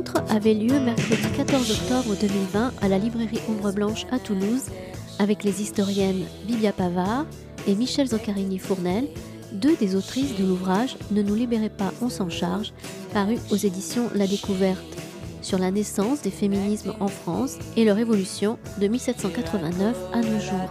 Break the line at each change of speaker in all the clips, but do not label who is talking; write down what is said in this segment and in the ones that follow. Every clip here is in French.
rencontre avait lieu mercredi 14 octobre 2020 à la librairie Ombre Blanche à Toulouse avec les historiennes Bibia Pavard et Michel Zoccarini-Fournel, deux des autrices de l'ouvrage Ne nous libérez pas, on s'en charge, paru aux éditions La Découverte, sur la naissance des féminismes en France et leur évolution de 1789 à nos jours.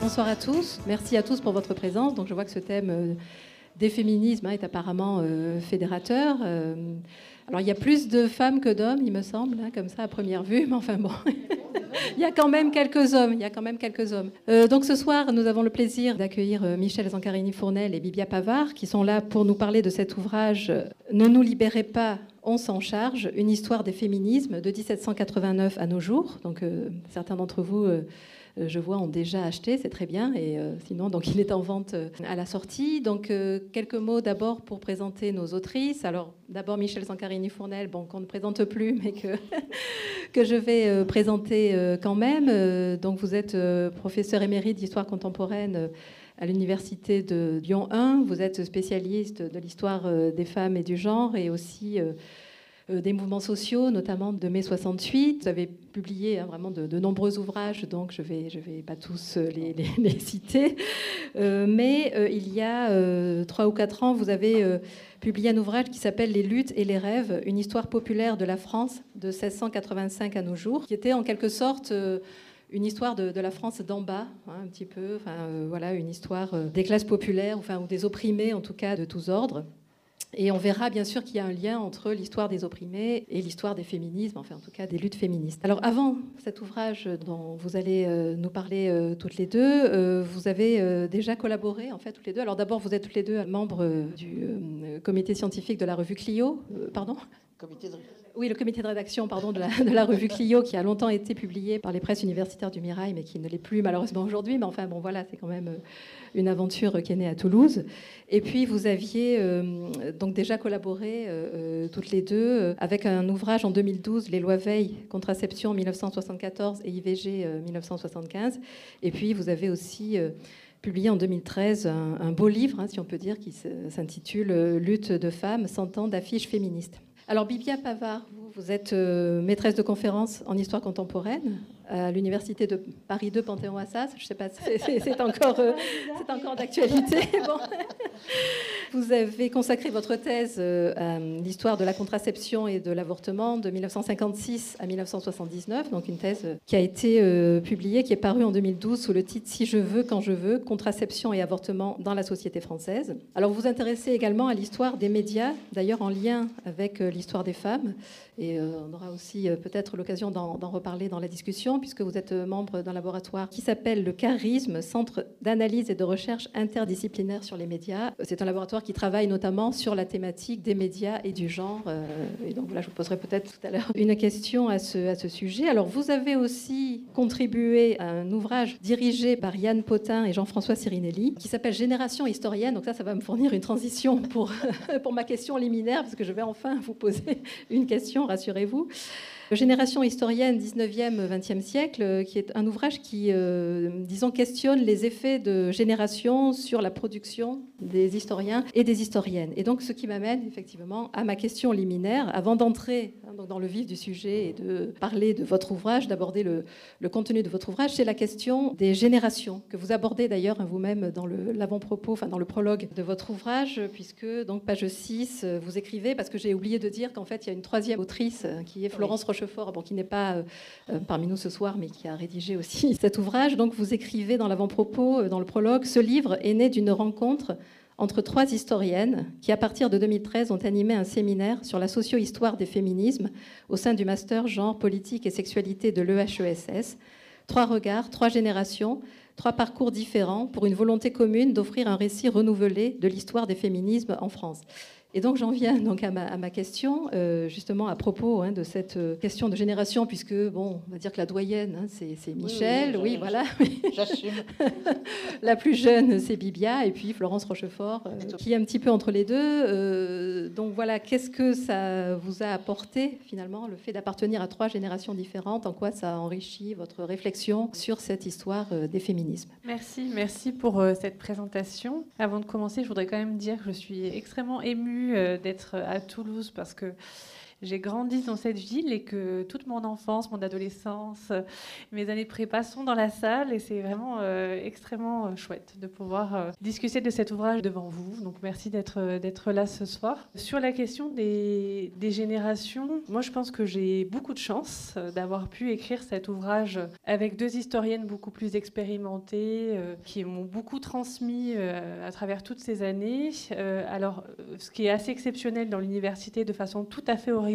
Bonsoir à tous. Merci à tous pour votre présence. Donc, je vois que ce thème euh, des féminismes hein, est apparemment euh, fédérateur. Euh, alors, il y a plus de femmes que d'hommes, il me semble, hein, comme ça à première vue, mais enfin bon. il y a quand même quelques hommes. Il y a quand même quelques hommes. donc ce soir, nous avons le plaisir d'accueillir Michel Zancarini-Fournel et Bibia Pavard, qui sont là pour nous parler de cet ouvrage Ne nous libérez pas, on s'en charge, une histoire des féminismes de 1789 à nos jours. Donc certains d'entre vous euh, je vois, ont déjà acheté, c'est très bien. Et euh, sinon, donc, il est en vente euh, à la sortie. Donc, quelques mots d'abord pour présenter nos autrices. Alors, d'abord, Michel Zancarini-Fournel, bon, qu'on ne présente plus, mais que, que je vais présenter quand même. donc, vous êtes professeur émérite d'histoire contemporaine à l'université de Lyon 1. Vous êtes spécialiste de l'histoire des femmes et du genre et aussi euh, des mouvements sociaux, notamment de mai 68. Vous avez publié hein, vraiment de, nombreux ouvrages, donc je ne vais, je vais pas tous euh, les, citer. Euh, mais il y a trois ou quatre ans, vous avez publié un ouvrage qui s'appelle Les luttes et les rêves, une histoire populaire de la France de 1685 à nos jours, qui était en quelque sorte une histoire de, la France d'en bas, hein, un petit peu, enfin, voilà, une histoire des classes populaires, enfin, ou des opprimés en tout cas de tous ordres. Et on verra bien sûr qu'il y a un lien entre l'histoire des opprimés et l'histoire des féminismes, enfin en tout cas des luttes féministes. Alors avant cet ouvrage dont vous allez euh, nous parler euh, toutes les deux, euh, vous avez déjà collaboré en fait toutes les deux. Alors d'abord vous êtes toutes les deux membres du comité scientifique de la revue Clio, pardon? Oui, le comité de rédaction pardon, de, la, revue Clio, qui a longtemps été publié par les presses universitaires du Mirail, mais qui ne l'est plus malheureusement aujourd'hui. Mais enfin, bon, voilà, c'est quand même une aventure qui est née à Toulouse. Et puis, vous aviez euh, donc déjà collaboré euh, euh, toutes les deux avec un ouvrage en 2012, Les lois Veil, contraception 1974 et IVG 1975. Et puis, vous avez aussi publié en 2013 un, beau livre, hein, si on peut dire, qui s'intitule Lutte de femmes, 100 ans d'affiches féministes. Alors, Bibia Pavard, vous, êtes maîtresse de conférences en histoire contemporaine à l'université de Paris 2 Panthéon-Assas. Je ne sais pas c'est encore, euh, encore d'actualité. Vous avez consacré votre thèse euh, à l'histoire de la contraception et de l'avortement de 1956 à 1979, donc une thèse qui a été euh, publiée, qui est parue en 2012 sous le titre Si je veux, quand je veux, contraception et avortement dans la société française. Alors vous vous intéressez également à l'histoire des médias, d'ailleurs en lien avec l'histoire des femmes, et on aura aussi peut-être l'occasion d'en reparler dans la discussion puisque vous êtes membre d'un laboratoire qui s'appelle le CARISME, Centre d'analyse et de recherche interdisciplinaire sur les médias. C'est un laboratoire qui travaille notamment sur la thématique des médias et du genre. Euh, et donc voilà, je vous poserai peut-être tout à l'heure une question à ce, à ce sujet. Alors vous avez aussi contribué à un ouvrage dirigé par Yann Potin et Jean-François Sirinelli qui s'appelle Génération historienne. Donc ça, ça va me fournir une transition pour, pour ma question liminaire, parce que je vais enfin vous poser une question, rassurez-vous. Génération historienne 19e, 20e siècle, euh, qui est un ouvrage qui, euh, disons, questionne les effets de génération sur la production des historiens et des historiennes. Et donc, ce qui m'amène effectivement à ma question liminaire, avant d'entrer hein, dans le vif du sujet et de parler de votre ouvrage, d'aborder le, contenu de votre ouvrage, c'est la question des générations, que vous abordez d'ailleurs hein, vous-même dans l'avant-propos, enfin dans le prologue de votre ouvrage, puisque, donc, page 6, vous écrivez, parce que j'ai oublié de dire qu'en fait, il y a une troisième autrice euh, qui est Florence Rochefort qui n'est pas euh, euh, parmi nous ce soir, mais qui a rédigé aussi cet ouvrage. Donc vous écrivez dans l'avant-propos, euh, dans le prologue, ce livre est né d'une rencontre entre trois historiennes qui, à partir de 2013, ont animé un séminaire sur la socio-histoire des féminismes au sein du master genre politique et sexualité de l'EHESS. Trois regards, trois générations, trois parcours différents pour une volonté commune d'offrir un récit renouvelé de l'histoire des féminismes en France. Et donc j'en viens donc à ma, question, euh, justement à propos hein, de cette euh, question de génération, puisque bon, on va dire que la doyenne, hein, c'est Michel, oui, voilà.
J'assume.
la plus jeune, c'est Bibia, et puis Florence Rochefort, euh, qui est un petit peu entre les deux. donc voilà, qu'est-ce que ça vous a apporté finalement, le fait d'appartenir à trois générations différentes? En quoi ça a enrichi votre réflexion sur cette histoire des féminismes?
Merci, merci pour cette présentation. Avant de commencer, je voudrais quand même dire que je suis extrêmement émue euh, d'être à Toulouse parce que j'ai grandi dans cette ville et que toute mon enfance, mon adolescence, mes années prépa sont dans la salle et c'est vraiment euh, extrêmement euh, chouette de pouvoir euh, discuter de cet ouvrage devant vous. Donc merci d'être là ce soir. Sur la question des générations, moi je pense que j'ai beaucoup de chance d'avoir pu écrire cet ouvrage avec deux historiennes beaucoup plus expérimentées qui m'ont beaucoup transmis à travers toutes ces années. alors ce qui est assez exceptionnel dans l'université de façon tout à fait originale,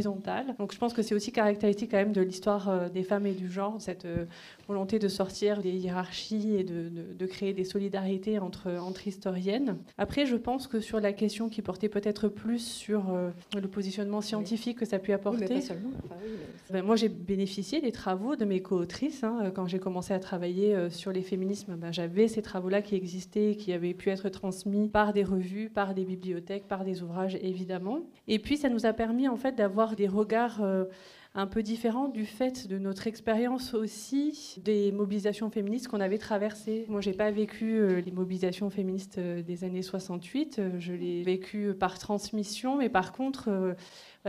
donc je pense que c'est aussi caractéristique quand même de l'histoire euh, des femmes et du genre, cette euh, volonté de sortir des hiérarchies et de, créer des solidarités entre, entre historiennes. Après, je pense que sur la question qui portait peut-être plus sur euh, le positionnement scientifique que ça a pu apporter, ben, moi j'ai bénéficié des travaux de mes co-autrices. Hein. quand j'ai commencé à travailler sur les féminismes, ben, j'avais ces travaux-là qui existaient, qui avaient pu être transmis par des revues, par des bibliothèques, par des ouvrages évidemment. Et puis ça nous a permis en fait d'avoir des regards euh, un peu différents du fait de notre expérience aussi des mobilisations féministes qu'on avait traversées. Moi, j'ai pas vécu euh, les mobilisations féministes euh, des années 68, je l'ai vécu par transmission, mais par contre,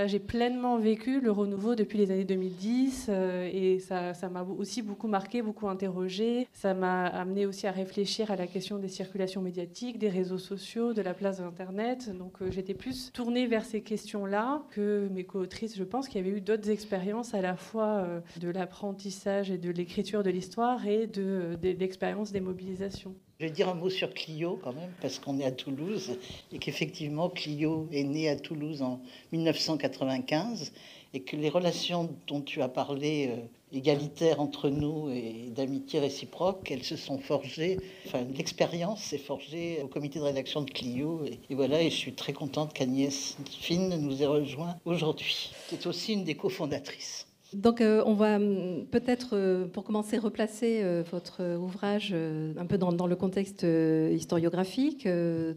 j'ai pleinement vécu le renouveau depuis les années 2010 euh, et ça, m'a aussi beaucoup marqué, beaucoup interrogé. Ça m'a amené aussi à réfléchir à la question des circulations médiatiques, des réseaux sociaux, de la place d'Internet. Donc euh, j'étais plus tournée vers ces questions-là que mes co-autrices. Je pense qu'il y avait eu d'autres expériences à la fois euh, de l'apprentissage et de l'écriture de l'histoire et de l'expérience des mobilisations.
Je vais dire un mot sur Clio quand même, parce qu'on est à Toulouse et qu'effectivement Clio est née à Toulouse en 1995 et que les relations dont tu as parlé, euh, égalitaires entre nous et d'amitié réciproque, elles se sont forgées, enfin l'expérience s'est forgée au comité de rédaction de Clio. Et, et voilà, et je suis très contente qu'Agnès Finn nous ait rejoint aujourd'hui, qui est aussi une des cofondatrices.
Donc euh, on va hum, peut-être, euh, pour commencer, replacer euh, votre ouvrage un peu dans, le contexte historiographique.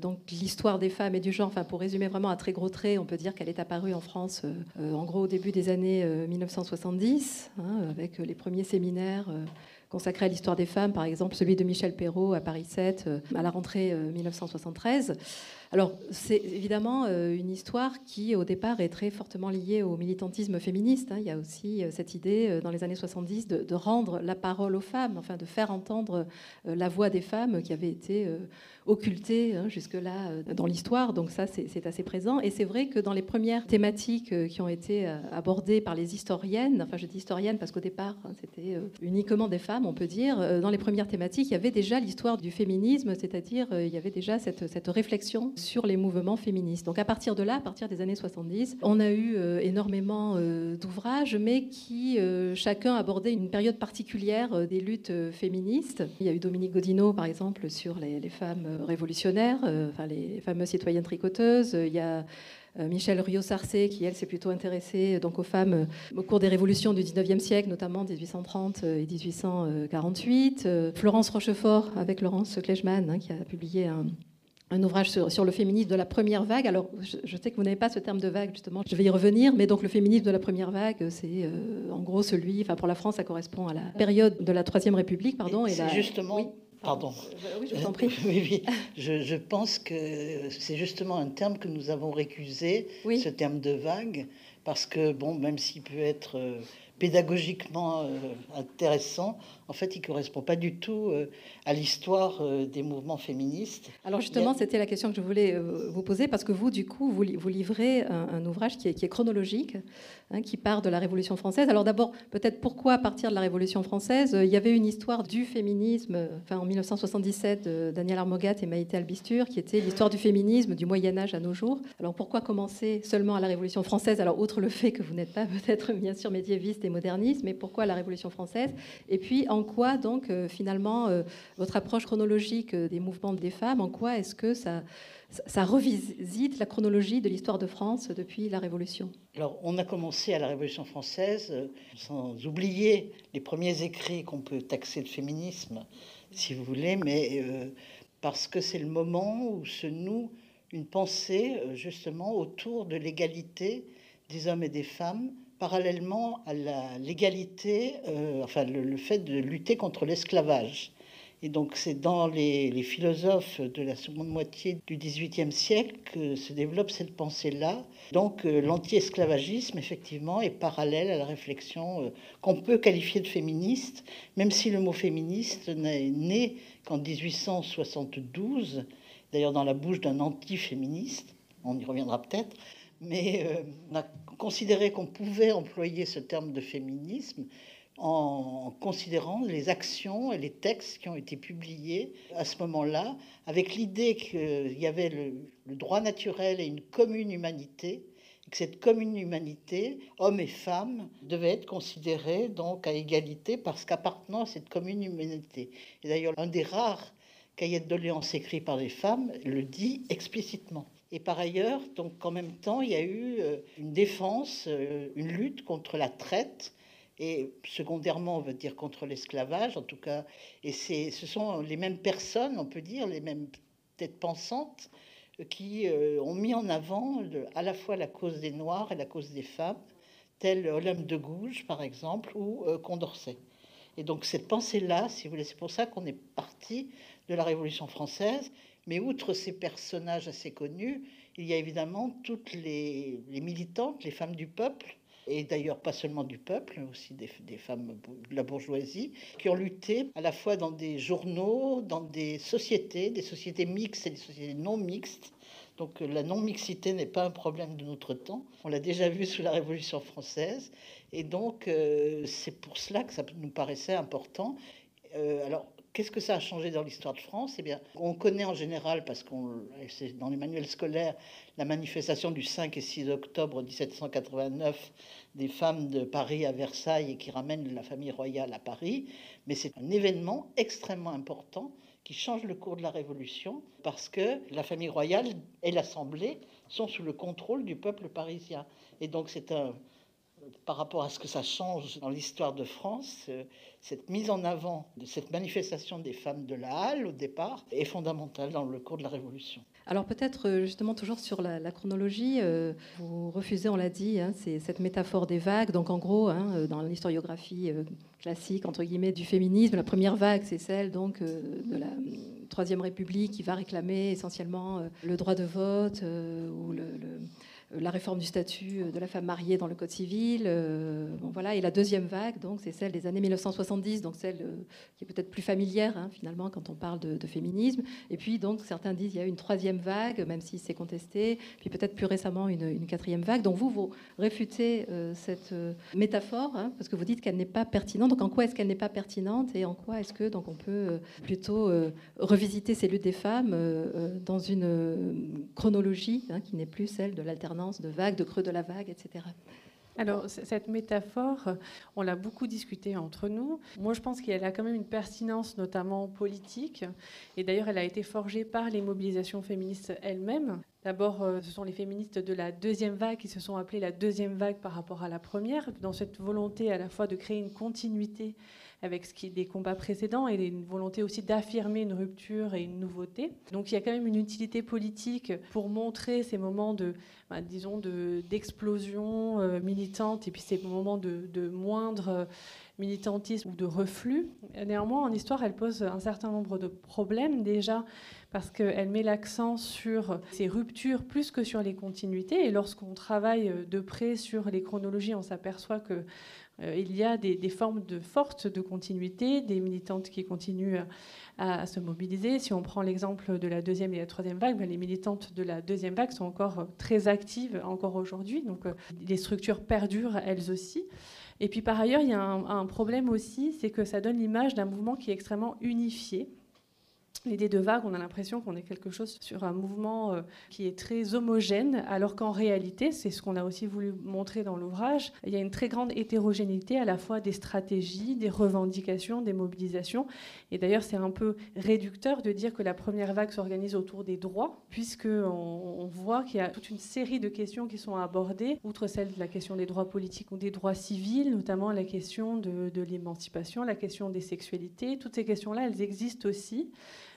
donc l'histoire des femmes et du genre, pour résumer vraiment à très gros traits, on peut dire qu'elle est apparue en France en gros au début des années 1970, hein, avec les premiers séminaires consacrés à l'histoire des femmes, par exemple celui de Michel Perrault à Paris 7 à la rentrée 1973. Alors, c'est évidemment euh, une histoire qui, au départ, est très fortement liée au militantisme féministe. Hein. Il y a aussi euh, cette idée, euh, dans les années 70, de, rendre la parole aux femmes, enfin de faire entendre la voix des femmes qui avait été occultée hein, jusque-là dans l'histoire. Donc ça, c'est assez présent. Et c'est vrai que dans les premières thématiques qui ont été abordées par les historiennes, enfin je dis historiennes parce qu'au départ, hein, c'était uniquement des femmes, on peut dire, dans les premières thématiques, il y avait déjà l'histoire du féminisme, c'est-à-dire il y avait déjà cette, cette réflexion sur les mouvements féministes. Donc à partir de là, à partir des années 70, on a eu euh, énormément euh, d'ouvrages, mais qui euh, chacun abordait une période particulière des luttes féministes. Il y a eu Dominique Godino, par exemple, sur les, femmes révolutionnaires, enfin les fameuses citoyennes tricoteuses. Il y a Michel Rio-Sarcé, qui elle s'est plutôt intéressée donc aux femmes au cours des révolutions du 19e siècle, notamment 1830 et 1848. Florence Rochefort avec Laurence Kleichmann, hein, qui a publié un, un ouvrage sur, le féminisme de la première vague. Alors, je, sais que vous n'avez pas ce terme de vague, justement, je vais y revenir, mais donc le féminisme de la première vague, c'est euh, en gros celui, enfin pour la France, ça correspond à la période de la Troisième République, pardon.
Et, et justement.
Oui.
Pardon.
Oui, je t'en prie.
oui, oui. Je, je, pense que c'est justement un terme que nous avons récusé, ce terme de vague, parce que, bon, même s'il peut être euh, pédagogiquement euh, intéressant, en fait, il correspond pas du tout euh, à l'histoire euh, des mouvements féministes.
Alors justement, c'était la question que je voulais euh, vous poser, parce que vous, du coup, vous, vous livrez un, ouvrage qui est, qui est chronologique, hein, qui part de la Révolution française. Alors d'abord, peut-être pourquoi partir de la Révolution française Il y avait une histoire du féminisme, enfin en 1977, de Daniel Armogat et Maïté Albistur, qui était l'histoire du féminisme du Moyen Âge à nos jours. Alors pourquoi commencer seulement à la Révolution française Alors outre le fait que vous n'êtes pas peut-être bien sûr médiéviste et moderniste, mais pourquoi la Révolution française? Et puis en en quoi donc finalement votre approche chronologique des mouvements des femmes, en quoi est-ce que ça, revisite la chronologie de l'histoire de France depuis la Révolution?
Alors, on a commencé à la Révolution française, sans oublier les premiers écrits qu'on peut taxer de féminisme, si vous voulez, mais parce que c'est le moment où se noue une pensée euh, justement autour de l'égalité des hommes et des femmes, parallèlement à l'égalité, euh, enfin le, fait de lutter contre l'esclavage. Et donc c'est dans les, philosophes de la seconde moitié du XVIIIe siècle que se développe cette pensée-là. Donc euh, l'anti-esclavagisme, effectivement, est parallèle à la réflexion qu'on peut qualifier de féministe, même si le mot féministe n'est né qu'en 1872 d'ailleurs dans la bouche d'un anti-féministe, on y reviendra peut-être, mais euh, on a considéré qu'on pouvait employer ce terme de féminisme en considérant les actions et les textes qui ont été publiés à ce moment-là, avec l'idée qu'il y avait le, droit naturel et une commune humanité, et que cette commune humanité, hommes et femmes, devait être considérée donc à égalité parce qu'appartenant à cette commune humanité. Et d'ailleurs, un des rares cahier de doléances écrit par des femmes le dit explicitement. Et par ailleurs, donc en même temps, il y a eu euh, une défense, euh, une lutte contre la traite et secondairement, on veut dire contre l'esclavage, en tout cas. Et ce sont les mêmes personnes, on peut dire, les mêmes têtes pensantes, euh, qui ont mis en avant à la fois la cause des Noirs et la cause des femmes, tel Olympe de Gouges, par exemple, ou Condorcet. Et donc cette pensée-là, si vous voulez, c'est pour ça qu'on est parti de la Révolution française. Mais outre ces personnages assez connus, il y a évidemment toutes les, militantes, les femmes du peuple, et d'ailleurs pas seulement du peuple, mais aussi des, femmes de la bourgeoisie, qui ont lutté à la fois dans des journaux, dans des sociétés, des sociétés mixtes et des sociétés non mixtes. Donc la non-mixité n'est pas un problème de notre temps. On l'a déjà vu sous la Révolution française. Et donc euh, c'est pour cela que ça nous paraissait important. Euh, alors Qu'est-ce que ça a changé dans l'histoire de France? Eh bien, on connaît en général, parce qu'on c'est dans les manuels scolaires, la manifestation du 5 et 6 octobre 1789 des femmes de Paris à Versailles et qui ramènent la famille royale à Paris. Mais c'est un événement extrêmement important qui change le cours de la Révolution parce que la famille royale et l'Assemblée sont sous le contrôle du peuple parisien. Et donc c'est un, par rapport à ce que ça change dans l'histoire de France, euh, cette mise en avant de cette manifestation des femmes de la Halle au départ est fondamentale dans le cours de la Révolution.
Alors peut-être euh, justement toujours sur la, chronologie, euh, vous refusez, on l'a dit, hein, c'est cette métaphore des vagues. Donc en gros, hein, dans l'historiographie classique entre guillemets du féminisme, la première vague c'est celle donc de la Troisième République qui va réclamer essentiellement le droit de vote ou le euh, la réforme du statut euh, de la femme mariée dans le Code civil. Euh, voilà. Et la deuxième vague, donc, c'est celle des années 1970, donc celle qui est peut-être plus familière, hein, finalement, quand on parle de, féminisme. Et puis, donc, certains disent qu'il y a une troisième vague, même si c'est contesté, puis peut-être plus récemment une, quatrième vague. Donc, vous, vous réfutez cette métaphore, hein, parce que vous dites qu'elle n'est pas pertinente. Donc, en quoi est-ce qu'elle n'est pas pertinente et en quoi est-ce que donc, on peut plutôt revisiter ces luttes des femmes dans une chronologie hein, qui n'est plus celle de l'alternance de vagues, de creux de la vague, etc.
Alors, cette métaphore, on l'a beaucoup discutée entre nous. Moi, je pense qu'elle a quand même une pertinence, notamment politique. Et d'ailleurs, elle a été forgée par les mobilisations féministes elles-mêmes. D'abord, euh, ce sont les féministes de la deuxième vague qui se sont appelées la deuxième vague par rapport à la première, dans cette volonté à la fois de créer une continuité avec ce qui est des combats précédents et une volonté aussi d'affirmer une rupture et une nouveauté. Donc il y a quand même une utilité politique pour montrer ces moments de, bah, disons, d'explosion euh, militante et puis ces moments de, moindre euh, militantisme ou de reflux. Néanmoins, en histoire, elle pose un certain nombre de problèmes déjà parce qu'elle met l'accent sur ces ruptures plus que sur les continuités. Et lorsqu'on travaille de près sur les chronologies, on s'aperçoit que euh, il y a des, formes de fortes de continuité, des militantes qui continuent à, se mobiliser. Si on prend l'exemple de la deuxième et la troisième vague, ben, les militantes de la deuxième vague sont encore très actives encore aujourd'hui. Donc euh, les structures perdurent elles aussi. Et puis par ailleurs, il y a un problème aussi, c'est que ça donne l'image d'un mouvement qui est extrêmement unifié l'idée de vague, on a l'impression qu'on est quelque chose sur un mouvement euh, qui est très homogène, alors qu'en réalité, c'est ce qu'on a aussi voulu montrer dans l'ouvrage, il y a une très grande hétérogénéité à la fois des stratégies, des revendications, des mobilisations. Et d'ailleurs, c'est un peu réducteur de dire que la première vague s'organise autour des droits, puisqu'on on voit qu'il y a toute une série de questions qui sont abordées, outre celle de la question des droits politiques ou des droits civils, notamment la question de, de l'émancipation, la question des sexualités. Toutes ces questions-là, elles existent aussi.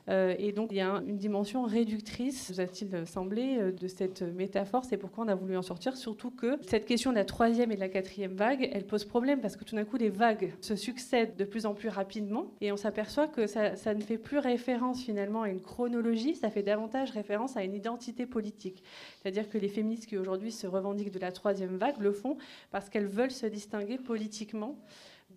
Euh, et donc il y a une dimension réductrice, vous a-t-il semblé, euh, de cette métaphore. C'est pourquoi on a voulu en sortir, surtout que cette question de la troisième et de la quatrième vague, elle pose problème parce que tout d'un coup les vagues se succèdent de plus en plus rapidement et on s'aperçoit que ça, ça, ne fait plus référence finalement à une chronologie, ça fait davantage référence à une identité politique. C'est-à-dire que les féministes qui aujourd'hui se revendiquent de la troisième vague le font parce qu'elles veulent se distinguer politiquement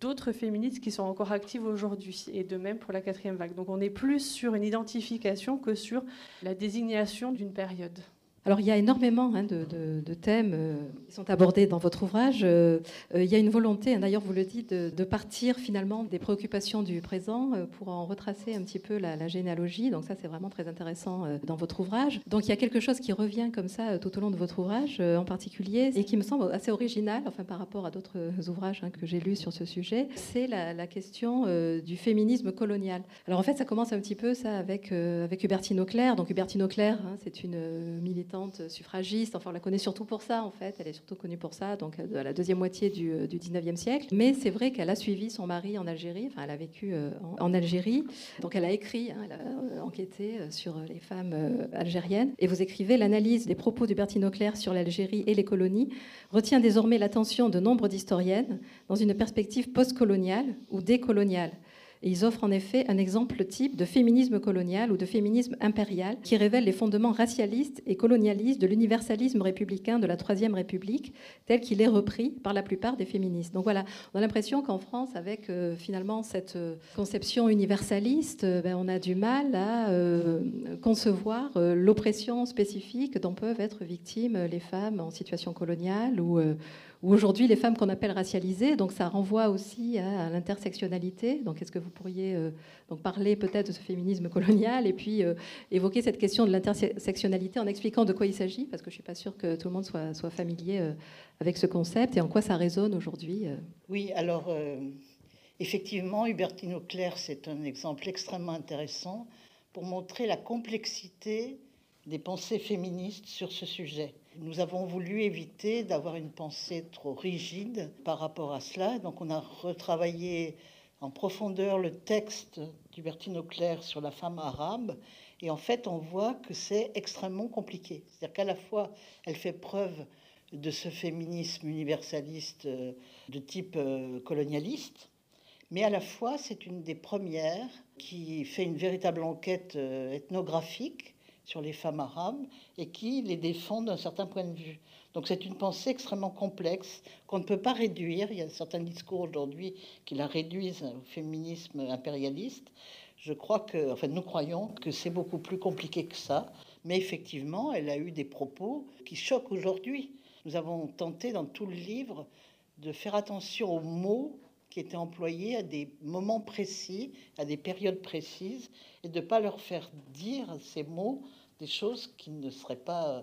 d'autres féministes qui sont encore actives aujourd'hui, et de même pour la quatrième vague. Donc on est plus sur une identification que sur la désignation d'une période.
Alors il y a énormément hein, de, thèmes euh, qui sont abordés dans votre ouvrage. Euh, euh, il y a une volonté, hein, d'ailleurs vous le dites, de, partir finalement des préoccupations du présent pour en retracer un petit peu la, généalogie. Donc ça c'est vraiment très intéressant dans votre ouvrage. Donc il y a quelque chose qui revient comme ça tout au long de votre ouvrage en particulier et qui me semble assez original, enfin par rapport à d'autres ouvrages hein, que j'ai lus sur ce sujet, c'est la, question du féminisme colonial. Alors en fait ça commence un petit peu ça avec, avec Hubertine Auclair. Donc Hubertine Auclair, c'est une militante suffragiste. Enfin, on la connaît surtout pour ça, en fait. Elle est surtout connue pour ça, donc à la deuxième moitié du, euh, du 19e siècle. Mais c'est vrai qu'elle a suivi son mari en Algérie. Enfin, elle a vécu euh, en, Algérie. Donc, elle a écrit, hein, elle a euh, enquêté sur les femmes algériennes. Et vous écrivez l'analyse des propos de Bertine Auclair sur l'Algérie et les colonies retient désormais l'attention de nombre d'historiennes dans une perspective postcoloniale ou décoloniale ils offrent en effet un exemple type de féminisme colonial ou de féminisme impérial qui révèle les fondements racialistes et colonialistes de l'universalisme républicain de la Troisième République, tel qu'il est repris par la plupart des féministes. Donc voilà, on a l'impression qu'en France, avec euh, finalement cette euh, conception universaliste, euh, ben, on a du mal à concevoir l'oppression spécifique dont peuvent être victimes les femmes en situation coloniale ou ou aujourd'hui les femmes qu'on appelle racialisées. Donc ça renvoie aussi à, l'intersectionnalité. Donc est-ce que vous pourriez euh, donc parler peut-être de ce féminisme colonial et puis euh, évoquer cette question de l'intersectionnalité en expliquant de quoi il s'agit? Parce que je ne suis pas sûre que tout le monde soit, soit familier euh, avec ce concept et en quoi ça résonne aujourd'hui.
Oui, alors effectivement, Hubertine Auclair, c'est un exemple extrêmement intéressant pour montrer la complexité des pensées féministes sur ce sujet. Nous avons voulu éviter d'avoir une pensée trop rigide par rapport à cela. Donc on a retravaillé en profondeur le texte d'Hubertine Auclair sur la femme arabe. Et en fait, on voit que c'est extrêmement compliqué. C'est-à-dire qu'à la fois, elle fait preuve de ce féminisme universaliste euh, de type euh, colonialiste, mais à la fois, c'est une des premières qui fait une véritable enquête euh, ethnographique sur les femmes arabes et qui les défend d'un certain point de vue. Donc c'est une pensée extrêmement complexe qu'on ne peut pas réduire. Il y a certains discours aujourd'hui qui la réduisent au féminisme impérialiste. Je crois que, enfin, nous croyons que c'est beaucoup plus compliqué que ça. Mais effectivement, elle a eu des propos qui choquent aujourd'hui. Nous avons tenté dans tout le livre de faire attention aux mots qui étaient employés à des moments précis, à des périodes précises, et de ne pas leur faire dire ces mots des choses qui ne seraient pas euh,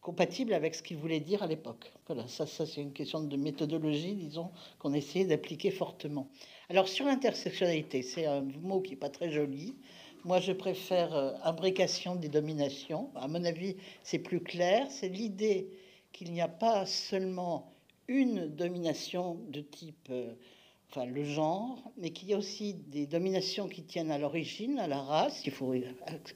compatibles avec ce qu'ils voulaient dire à l'époque. Voilà, ça, ça c'est une question de méthodologie, disons, qu'on essayait d'appliquer fortement. Alors sur l'intersectionnalité, c'est un mot qui n'est pas très joli. Moi, je préfère euh, imbrication des dominations. À mon avis, c'est plus clair. C'est l'idée qu'il n'y a pas seulement une domination de type euh, enfin le genre, mais qu'il y a aussi des dominations qui tiennent à l'origine, à la race. Il faut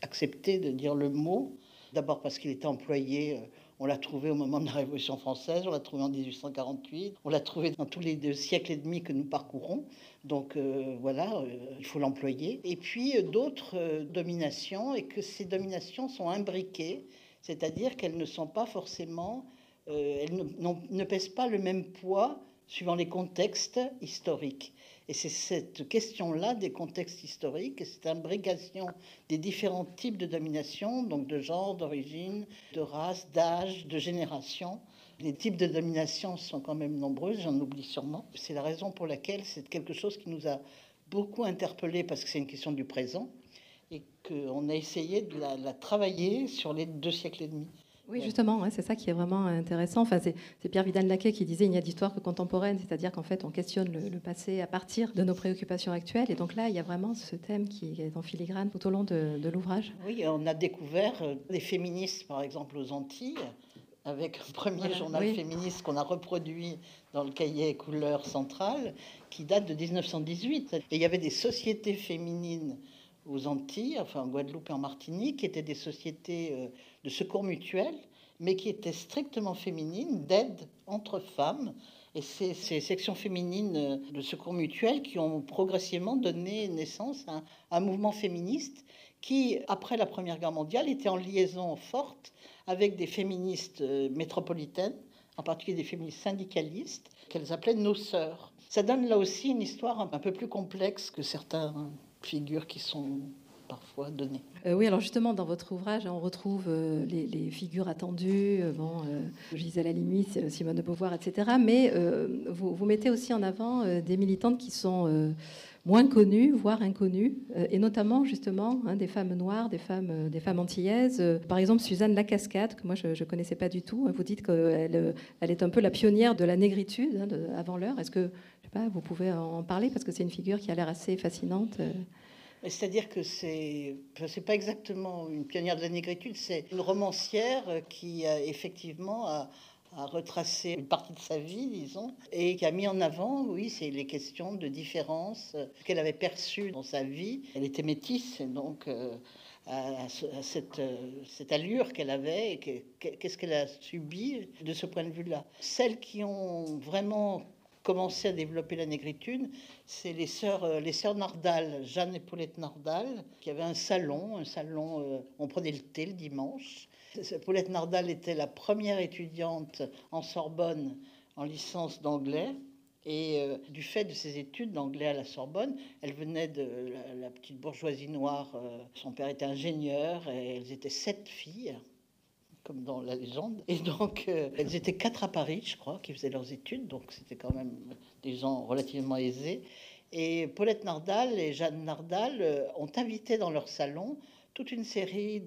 accepter de dire le mot. D'abord parce qu'il était employé, euh, on l'a trouvé au moment de la Révolution française, on l'a trouvé en 1848, on l'a trouvé dans tous les deux siècles et demi que nous parcourons. Donc euh, voilà, euh, il faut l'employer. Et puis d'autres dominations, et que ces dominations sont imbriquées, c'est-à-dire qu'elles ne sont pas forcément, elles ne pèsent pas le même poids suivant les contextes historiques. Et c'est cette question-là des contextes historiques, cette imbrication des différents types de domination, donc de genre, d'origine, de race, d'âge, de génération. Les types de domination sont quand même nombreux, j'en oublie sûrement. C'est la raison pour laquelle c'est quelque chose qui nous a beaucoup interpellés parce que c'est une question du présent et qu'on a essayé de la, travailler sur les deux siècles et demi.
Oui, justement, c'est ça qui est vraiment intéressant. Enfin, c'est Pierre Vidal-Naquet qui disait il n'y a d'histoire que contemporaine, c'est-à-dire qu'en fait, on questionne le, passé à partir de nos préoccupations actuelles. Et donc là, il y a vraiment ce thème qui est en filigrane tout au long de, de l'ouvrage.
Oui, on a découvert euh, des féministes, par exemple, aux Antilles, avec un premier journal féministe qu'on a reproduit dans le cahier couleur centrale, qui date de 1918. Et il y avait des sociétés féminines aux Antilles, enfin en Guadeloupe et en Martinique, qui étaient des sociétés euh, de secours mutuel, mais qui étaient strictement féminines, d'aide entre femmes. Et c'est ces sections féminines de secours mutuel qui ont progressivement donné naissance à un mouvement féministe qui, après la Première Guerre mondiale, était en liaison forte avec des féministes euh, métropolitaines, en particulier des féministes syndicalistes, qu'elles appelaient nos sœurs. Ça donne là aussi une histoire un peu plus complexe que certaines figures qui sont
Euh, oui, alors justement, dans votre ouvrage, on retrouve euh, les, figures attendues, bon, Gisèle Halimi, Simone de Beauvoir, etc. Mais vous, mettez aussi en avant des militantes qui sont moins connues, voire inconnues, euh, et notamment justement hein, des femmes noires, des femmes, euh, antillaises. Euh, par exemple, Suzanne Lacascade, que moi je ne connaissais pas du tout. Hein, vous dites qu'elle elle est un peu la pionnière de la négritude hein, avant l'heure. Est-ce que vous pouvez en parler parce que c'est une figure qui a l'air assez fascinante
c'est-à-dire que c'est, c'est pas exactement une pionnière de la négritude, c'est une romancière qui a effectivement a, a retracé une partie de sa vie, disons, et qui a mis en avant, oui, c'est les questions de différence qu'elle avait perçues dans sa vie. Elle était métisse, donc euh, à, cette, cette, allure qu'elle avait, et qu'est-ce qu'elle a subi de ce point de vue-là. Celles qui ont vraiment commencé à développer la négritude, c'est les sœurs, les sœurs Nardal, Jeanne et Paulette Nardal, qui avaient un salon, un salon, euh, on prenait le thé le dimanche, Paulette Nardal était la première étudiante en Sorbonne en licence d'anglais. Et euh, du fait de ses études d'anglais à la Sorbonne, elle venait de la, petite bourgeoisie noire. Euh, son père était ingénieur et elles étaient sept filles, comme dans la légende. Et donc, euh, elles étaient quatre à Paris, je crois, qui faisaient leurs études. Donc, c'était quand même des gens relativement aisés. Et Paulette Nardal et Jeanne Nardal ont invité dans leur salon toute une série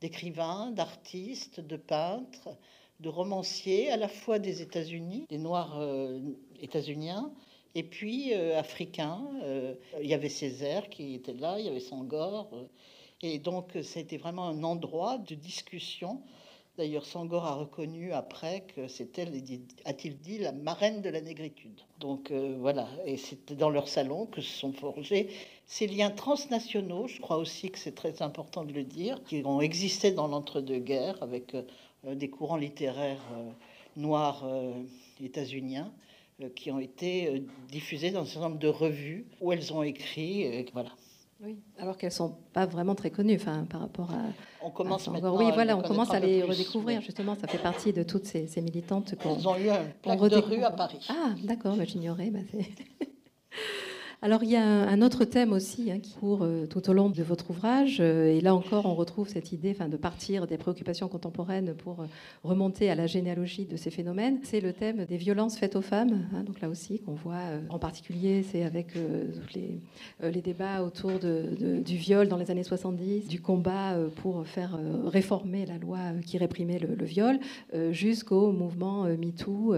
d'écrivains, d'artistes, de peintres, de romanciers, à la fois des États-Unis, des Noirs euh, états-uniens, et puis euh, africains. Euh, il y avait Césaire qui était là, il y avait Sangor. Et donc, c'était vraiment un endroit de discussion D'ailleurs, Sangor a reconnu après que c'était, a-t-il dit, la marraine de la négritude. Donc voilà, et c'était dans leur salon que se sont forgés ces liens transnationaux, je crois aussi que c'est très important de le dire, qui ont existé dans l'entre-deux-guerres avec euh, des courants littéraires euh, noirs euh, états-uniens qui ont été diffusés dans un certain nombre de revues où elles ont écrit. voilà.
Oui, alors qu'elles sont pas vraiment très connues, enfin, par rapport à.
On commence
maintenant. Oui, voilà, on commence à les redécouvrir. Justement, ça fait partie de toutes ces, militantes
qu'on. Elles ont eu un plaque de rue à Paris.
Ah, d'accord, bah, j'ignorais. Bah, Alors il y a un autre thème aussi hein, qui court euh, tout au long de votre ouvrage, euh, et là encore on retrouve cette idée de partir des préoccupations contemporaines pour euh, remonter à la généalogie de ces phénomènes. C'est le thème des violences faites aux femmes, hein, donc là aussi qu'on voit en particulier, c'est avec les, débats autour du viol dans les années 70, du combat pour faire réformer la loi qui réprimait le viol, jusqu'au mouvement MeToo,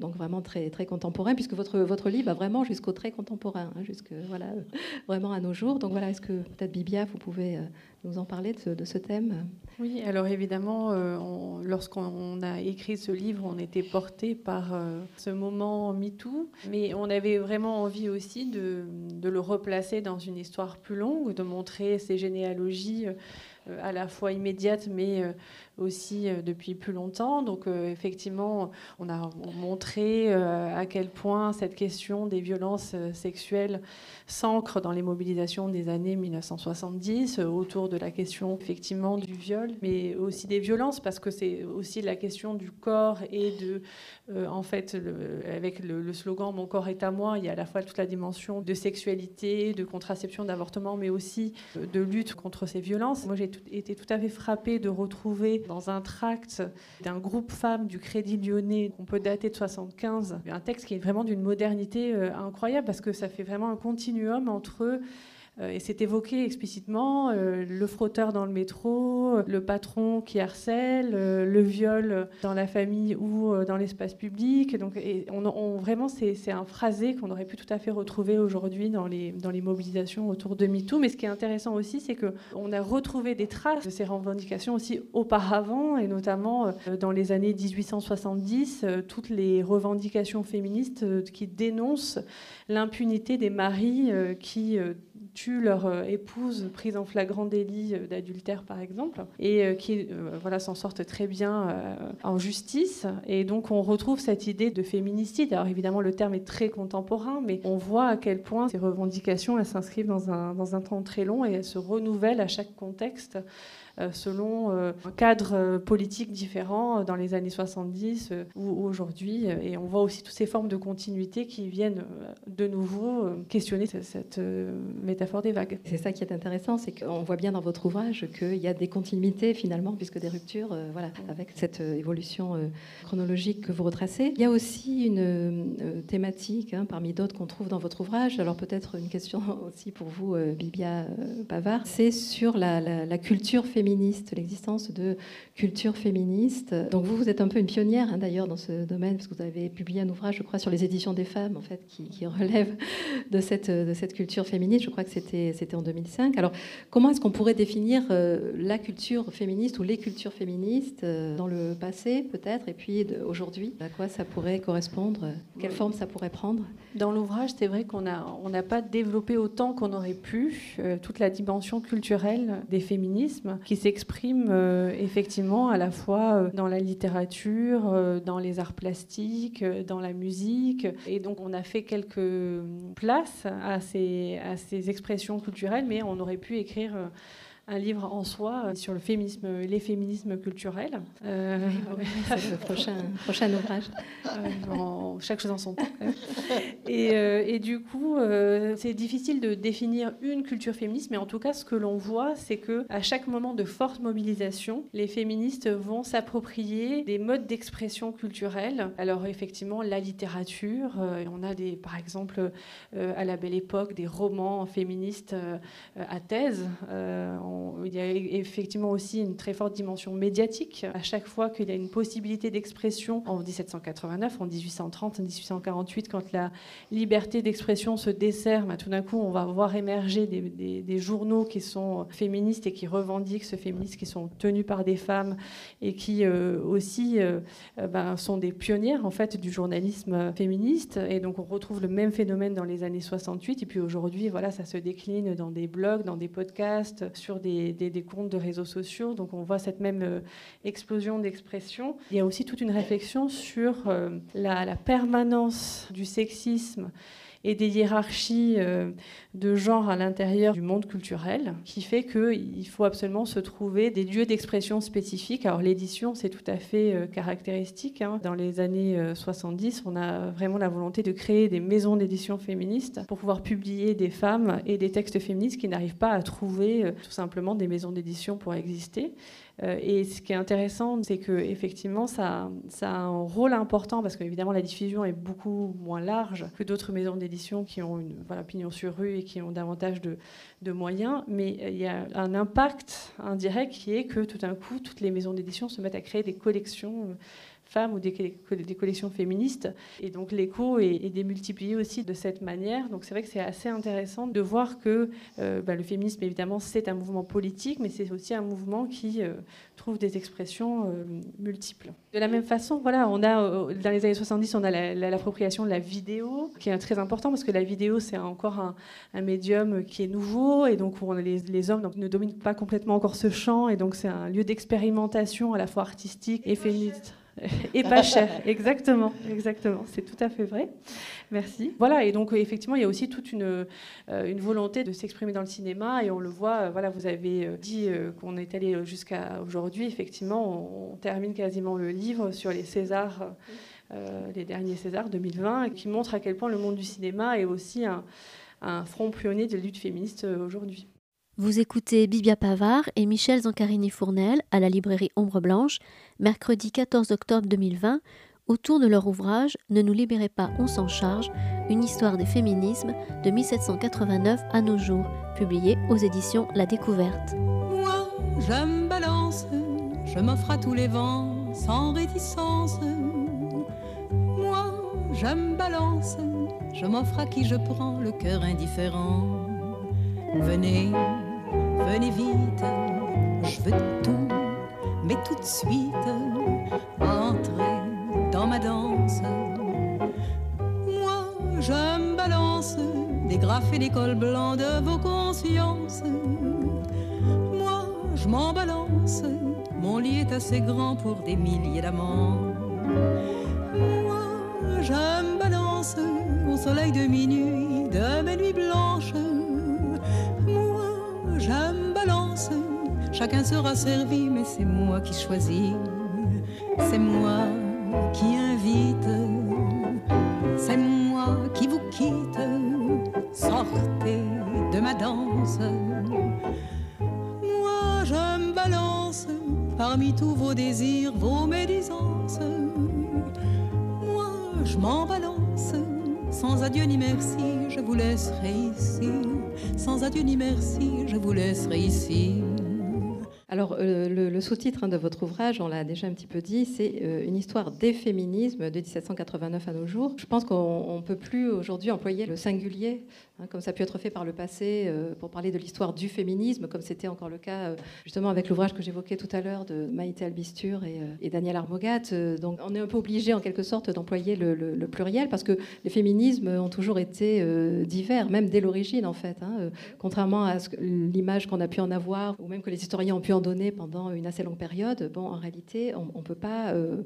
donc vraiment très, très contemporain, puisque votre, votre livre va vraiment jusqu'au très contemporain. Hein, voilà, vraiment à nos jours. Donc voilà, est-ce que peut-être Bibia, vous pouvez euh, nous en parler de ce, thème?
Oui, alors évidemment, euh, lorsqu'on a écrit ce livre, on était porté par euh, ce moment MeToo, mais on avait vraiment envie aussi de, de, le replacer dans une histoire plus longue, de montrer ces généalogies à la fois immédiates, mais aussi depuis plus longtemps. Donc effectivement, on a montré à quel point cette question des violences sexuelles s'ancre dans les mobilisations des années 1970 autour de la question effectivement du viol, mais aussi des violences, parce que c'est aussi la question du corps et de, euh, en fait, avec le, slogan Mon corps est à moi, il y a à la fois toute la dimension de sexualité, de contraception, d'avortement, mais aussi de lutte contre ces violences. Moi, j'ai été tout à fait frappée de retrouver dans un tract d'un groupe femmes du Crédit Lyonnais, qu'on peut dater de 75, un texte qui est vraiment d'une modernité euh, incroyable, parce que ça fait vraiment un continuum entre et c'est évoqué explicitement euh, le frotteur dans le métro, le patron qui harcèle, euh, le viol dans la famille ou dans l'espace public. Donc, vraiment, c'est un phrasé qu'on aurait pu tout à fait retrouver aujourd'hui dans les mobilisations autour de MeToo. Mais ce qui est intéressant aussi, c'est qu'on a retrouvé des traces de ces revendications aussi auparavant, et notamment dans les années 1870, toutes les revendications féministes qui dénoncent l'impunité des maris qui tuent leur euh, épouse prise en flagrant délit euh, d'adultère, par exemple, et euh, qui voilà, s'en sortent très bien en justice. Et donc, on retrouve cette idée de féminicide. Alors, évidemment, le terme est très contemporain, mais on voit à quel point ces revendications, elles s'inscrivent dans un, dans un temps très long et elles se renouvellent à chaque contexte. Euh, selon euh, un cadre euh, politique différent dans les années 70 ou aujourd'hui. Et on voit aussi toutes ces formes de continuité qui viennent de nouveau questionner cette métaphore des vagues.
C'est ça qui est intéressant, c'est qu'on voit bien dans votre ouvrage qu'il y a des continuités finalement, puisque des ruptures, voilà, avec cette évolution chronologique que vous retracez. Il y a aussi une thématique, hein, parmi d'autres qu'on trouve dans votre ouvrage, alors peut-être une question aussi pour vous, Bibia Pavard, c'est sur la, la culture féminine l'existence de culture féministe. Donc vous, vous êtes un peu une pionnière hein, d'ailleurs dans ce domaine, parce que vous avez publié un ouvrage, je crois, sur les éditions des femmes, en fait, qui, relève de cette, culture féministe. Je crois que c'était, en 2005. Alors comment est-ce qu'on pourrait définir euh, la culture féministe ou les cultures féministes euh, dans le passé, peut-être, et puis aujourd'hui À quoi ça pourrait correspondre Quelle forme ça pourrait prendre?
Dans l'ouvrage, c'est vrai qu'on n'a on n'a pas développé autant qu'on aurait pu euh, toute la dimension culturelle des féminismes qui s'exprime euh, effectivement à la fois euh, dans la littérature, euh, dans les arts plastiques, dans la musique. Et donc on a fait quelques places à ces, à ces expressions culturelles, mais on aurait pu écrire un livre en soi euh, sur le féminisme, les féminismes culturels.
Euh, c'est le prochain, prochain ouvrage.
Euh, chaque chose en son temps. Et, et, du coup, c'est difficile de définir une culture féministe, mais en tout cas, ce que l'on voit, c'est que à chaque moment de forte mobilisation, les féministes vont s'approprier des modes d'expression culturelle. Alors effectivement, la littérature, on a des, par exemple, à la Belle Époque, des romans féministes à thèse il y a effectivement aussi une très forte dimension médiatique. À chaque fois qu'il y a une possibilité d'expression, en 1789, en 1830, en 1848, quand la liberté d'expression se dessert, bah, tout d'un coup, on va voir émerger des, journaux qui sont féministes et qui revendiquent ce féminisme, qui sont tenus par des femmes et qui euh, aussi euh, bah, sont des pionnières en fait du journalisme féministe. Et donc, on retrouve le même phénomène dans les années 68. Et puis aujourd'hui, voilà, ça se décline dans des blogs, dans des podcasts, sur des, comptes de réseaux sociaux. Donc on voit cette même euh, explosion d'expression. Il y a aussi toute une réflexion sur euh, la, permanence du sexisme et des hiérarchies euh, de genre à l'intérieur du monde culturel, qui fait qu'il faut absolument se trouver des lieux d'expression spécifiques. Alors l'édition, c'est tout à fait euh, caractéristique. Hein. Dans les années 70, euh, on a vraiment la volonté de créer des maisons d'édition féministes pour pouvoir publier des femmes et des textes féministes qui n'arrivent pas à trouver tout simplement des maisons d'édition pour exister. Euh, et ce qui est intéressant, c'est que effectivement, ça, a un rôle important parce qu'évidemment, la diffusion est beaucoup moins large que d'autres maisons d'édition qui ont une voilà, pignon sur rue et qui ont davantage de, de moyens. Mais il y a un impact indirect qui est que tout d'un coup, toutes les maisons d'édition se mettent à créer des collections femmes ou des, des collections féministes. Et donc l'écho est, démultiplié aussi de cette manière. Donc c'est vrai que c'est assez intéressant de voir que euh, bah, le féminisme, évidemment, c'est un mouvement politique, mais c'est aussi un mouvement qui euh, trouve des expressions euh, multiples. De la même façon, voilà, on a, dans les années 70, on a l'appropriation de la vidéo, qui est très important parce que la vidéo, c'est encore un, médium qui est nouveau et donc où les, les, hommes ne dominent pas complètement encore ce champ et donc c'est un lieu d'expérimentation à la fois artistique et féministe. et pas cher, exactement, exactement, c'est tout à fait vrai. Merci. Voilà, et donc effectivement, il y a aussi toute une, euh, une volonté de s'exprimer dans le cinéma, et on le voit. Euh, voilà, vous avez euh, dit qu'on est allé jusqu'à aujourd'hui. Effectivement, on, termine quasiment le livre sur les Césars, les derniers Césars 2020, qui montre à quel point le monde du cinéma est aussi un, front pionnier de lutte féministe aujourd'hui.
Vous écoutez Bibia Pavard et Michel Zancarini-Fournel à la librairie Ombre Blanche, mercredi 14 octobre 2020, autour de leur ouvrage Ne nous libérez pas, on s'en charge, une histoire des féminismes de 1789 à nos jours, publié aux éditions La Découverte.
Moi, je me balance, je m'offre à tous les vents sans réticence. Moi, je me balance, je m'offre à qui je prends le cœur indifférent. Venez, venez vite, je veux tout, mais tout de suite, entrez dans ma danse. Moi, je me balance des graffes et des cols blancs de vos consciences. Moi, je m'en balance, mon lit est assez grand pour des milliers d'amants. Moi, je me balance au soleil de minuit, de mes nuits blanches. Moi, je me balance, chacun sera servi, mais c'est moi qui choisis. C'est moi qui invite, c'est moi qui vous quitte. Sortez de ma danse. Moi, je me balance parmi tous vos désirs, vos médisances. Moi, je m'en balance. Sans adieu ni merci, je vous laisserai ici. Sans adieu ni merci, je vous laisserai ici.
Alors, euh, le, sous-titre hein, de votre ouvrage, on l'a déjà un petit peu dit, c'est euh, une histoire des féminismes de 1789 à nos jours. Je pense qu'on ne peut plus aujourd'hui employer le singulier, comme ça a pu être fait par le passé, euh, pour parler de l'histoire du féminisme, comme c'était encore le cas justement avec l'ouvrage que j'évoquais tout à l'heure de Maïté Albistur et, et Daniel Armogat. donc, on est un peu obligé en quelque sorte d'employer le, pluriel, parce que les féminismes ont toujours été divers, même dès l'origine en fait, hein, contrairement à l'image qu'on a pu en avoir, ou même que les historiens ont pu en donné pendant une assez longue période, bon, en réalité, on ne peut pas euh,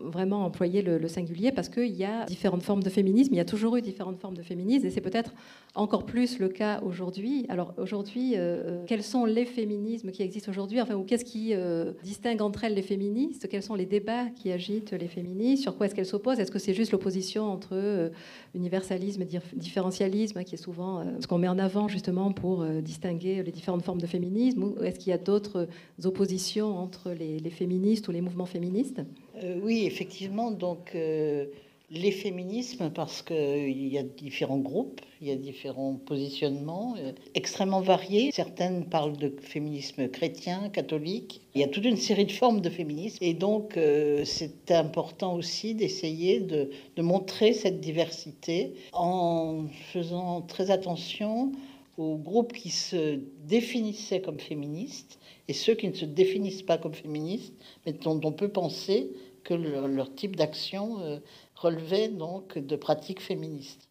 vraiment employer le, singulier parce qu'il y a différentes formes de féminisme, il y a toujours eu différentes formes de féminisme et c'est peut-être encore plus le cas aujourd'hui. Alors aujourd'hui, euh, euh, quels sont les féminismes qui existent aujourd'hui? Enfin, Ou qu'est-ce qui euh, distingue entre elles les féministes? Quels sont les débats qui agitent les féministes? Sur quoi est-ce qu'elles s'opposent? Est-ce que c'est juste l'opposition entre universalisme et différentialisme qui est souvent ce qu'on met en avant justement pour distinguer les différentes formes de féminisme? Ou est-ce qu'il y a d'autres oppositions entre les, les féministes ou les mouvements féministes?
Euh, oui, effectivement. Donc, euh, les féminismes, parce qu'il y a différents groupes, il y a différents positionnements euh, extrêmement variés. Certaines parlent de féminisme chrétien, catholique. Il y a toute une série de formes de féminisme. Et donc, c'est important aussi d'essayer de, de, montrer cette diversité en faisant très attention aux groupes qui se définissaient comme féministes et ceux qui ne se définissent pas comme féministes, mais dont on peut penser que leur, type d'action euh, relevait donc de pratiques féministes.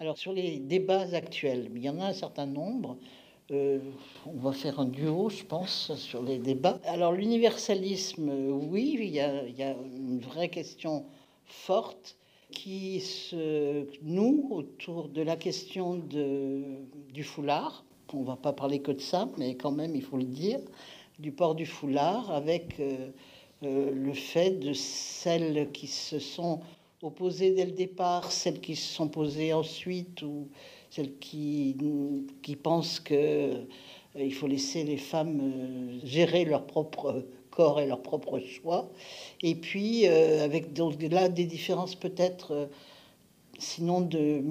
Alors sur les débats actuels, il y en a un certain nombre. Euh, on va faire un duo, je pense, sur les débats. Alors l'universalisme, oui, il y, a, une vraie question forte qui se noue autour de la question du foulard. On ne va pas parler que de ça, mais quand même, il faut le dire, du port du foulard avec... Euh, euh, le fait de celles qui se sont opposées dès le départ, celles qui se sont posées ensuite, ou celles qui, qui pensent qu'il euh, il faut laisser les femmes gérer leur propre corps et leur propre choix. Et puis, avec donc, là des différences peut-être, sinon de,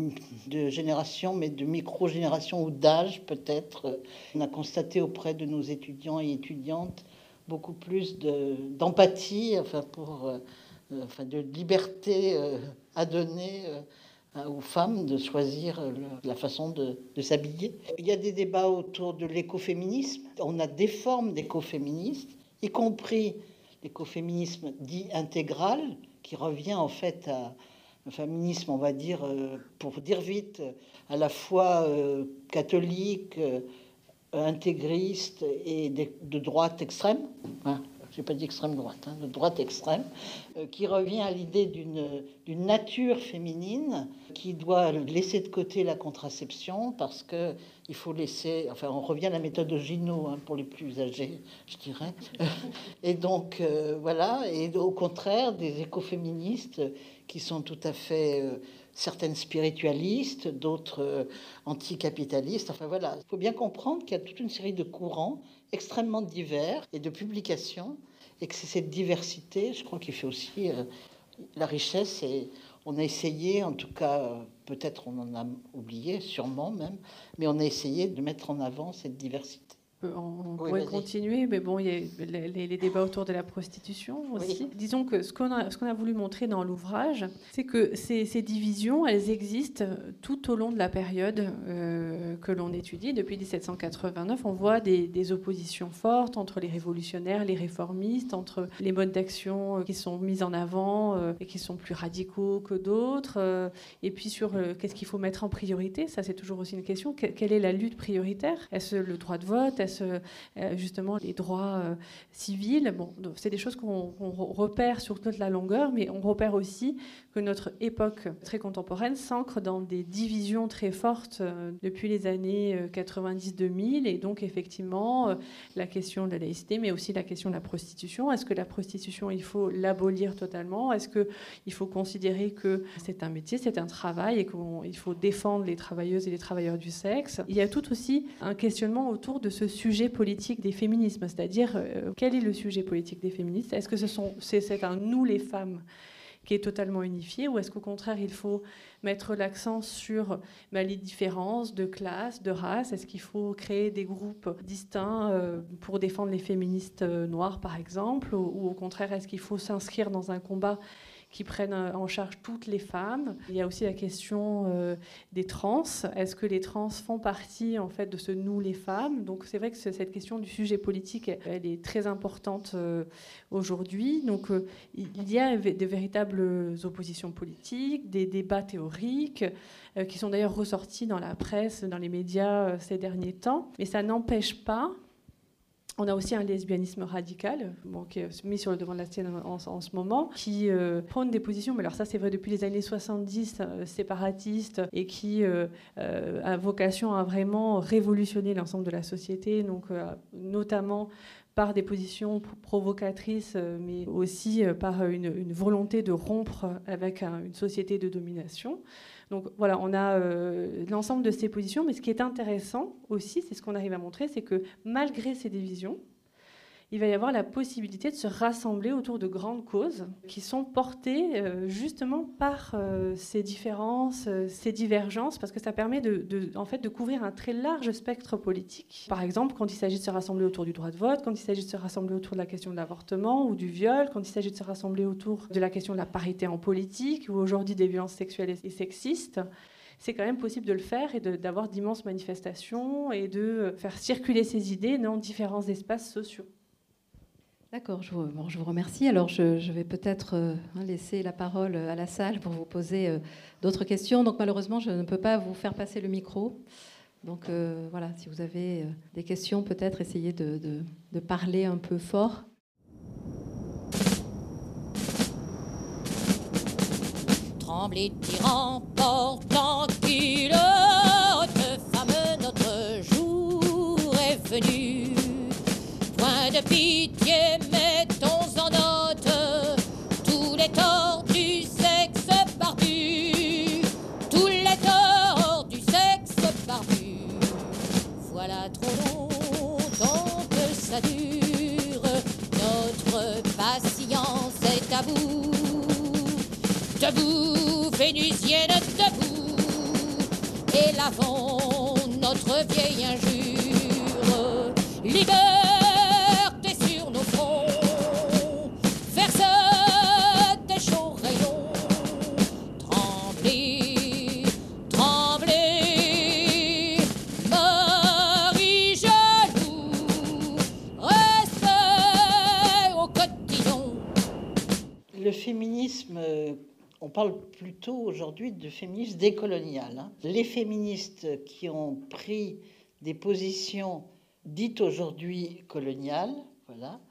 de, génération, mais de micro-génération ou d'âge peut-être. On a constaté auprès de nos étudiants et étudiantes beaucoup plus d'empathie, enfin, pour, euh, enfin, de liberté euh, à donner euh, aux femmes de choisir la façon de, s'habiller. Il y a des débats autour de l'écoféminisme. On a des formes d'écoféminisme, y compris l'écoféminisme dit intégral, qui revient en fait à un féminisme, on va dire, pour dire vite, à la fois catholique, intégriste et de, droite extrême, hein, je n'ai pas dit extrême droite, hein, de droite extrême, euh, qui revient à l'idée d'une nature féminine qui doit laisser de côté la contraception parce que il faut laisser, enfin on revient à la méthode de Gino hein, pour les plus âgés, je dirais. Et donc euh, voilà, et au contraire des écoféministes qui sont tout à fait euh, certaines spiritualistes, d'autres euh, anticapitalistes. Enfin voilà, il faut bien comprendre qu'il y a toute une série de courants extrêmement divers et de publications, et que c'est cette diversité, je crois, qui fait aussi euh, La richesse, et on a essayé, en tout cas, peut-être on en a oublié, sûrement même, mais on a essayé de mettre en avant cette diversité.
On, pourrait continuer, mais bon, il y a les, débats autour de la prostitution aussi. Disons que ce qu'on a, qu'on a voulu montrer dans l'ouvrage, c'est que ces, ces, divisions, elles existent tout au long de la période euh, que l'on étudie. Depuis 1789, on voit des, des, oppositions fortes entre les révolutionnaires, les réformistes, entre les modes d'action qui sont mis en avant euh, et qui sont plus radicaux que d'autres. Euh, et puis sur qu'est-ce qu'il faut mettre en priorité, ça c'est toujours aussi une question. quelle est la lutte prioritaire? Est-ce le droit de vote? Euh, justement les droits euh, civils. Bon, c'est des choses qu'on repère sur toute la longueur, mais on repère aussi que notre époque très contemporaine s'ancre dans des divisions très fortes euh, depuis les années 90-2000, et donc effectivement la question de la laïcité, mais aussi la question de la prostitution. Est-ce que la prostitution, il faut l'abolir totalement? Est-ce qu'il faut considérer que c'est un métier, c'est un travail, et qu'il faut défendre les travailleuses et les travailleurs du sexe? Il y a tout aussi un questionnement autour de ce sujet politique des féminismes, c'est-à-dire euh, quel est le sujet politique des féministes? Est-ce que c'est, un nous les femmes qui est totalement unifié ou est-ce qu'au contraire il faut mettre l'accent sur bah, les différences de classe, de race? Est-ce qu'il faut créer des groupes distincts euh, pour défendre les féministes euh, noires par exemple? Ou au contraire est-ce qu'il faut s'inscrire dans un combat qui prennent en charge toutes les femmes. Il y a aussi la question euh, des trans. Est-ce que les trans font partie en fait de ce nous les femmes? Donc c'est vrai que cette question du sujet politique, elle est très importante euh, aujourd'hui. Donc euh, il y a de véritables oppositions politiques, des débats théoriques qui sont d'ailleurs ressortis dans la presse, dans les médias ces derniers temps. Mais ça n'empêche pas on a aussi un lesbianisme radical, qui est mis sur le devant de la scène en, ce moment, qui euh, prône des positions, mais alors ça c'est vrai depuis les années 70, euh, séparatistes, et qui euh, a vocation à vraiment révolutionner l'ensemble de la société, donc notamment par des positions provocatrices, mais aussi par une, volonté de rompre avec une société de domination. Donc voilà, on a euh, l'ensemble de ces positions, mais ce qui est intéressant aussi, c'est ce qu'on arrive à montrer, c'est que malgré ces divisions, il va y avoir la possibilité de se rassembler autour de grandes causes qui sont portées euh, justement par euh, ces différences, euh, ces divergences, parce que ça permet de, en fait, de couvrir un très large spectre politique. Par exemple, quand il s'agit de se rassembler autour du droit de vote, quand il s'agit de se rassembler autour de la question de l'avortement ou du viol, quand il s'agit de se rassembler autour de la question de la parité en politique ou aujourd'hui des violences sexuelles et sexistes c'est quand même possible de le faire et d'avoir d'immenses manifestations et de faire circuler ces idées dans différents espaces sociaux.
D'accord, je, vous remercie. Alors, je, vais peut-être euh, hein, laisser la parole à la salle pour vous poser euh, d'autres questions. Donc, malheureusement, je ne peux pas vous faire passer le micro. Donc, euh, voilà, si vous avez des questions, peut-être essayez de, parler un peu fort.
Tremblez, tyran, portant qu'il femme, notre jour est venu de pitié, Debout, Vénusienne, debout, et lavons notre vieille injure.
On parle plutôt aujourd'hui de féminisme décolonial. Hein. Les féministes qui ont pris des positions dites aujourd'hui coloniales, voilà,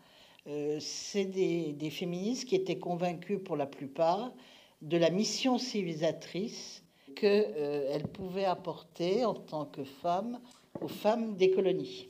euh, c'est des, féministes qui étaient convaincus pour la plupart de la mission civilisatrice qu'elles euh, pouvaient apporter en tant que femmes aux femmes des colonies.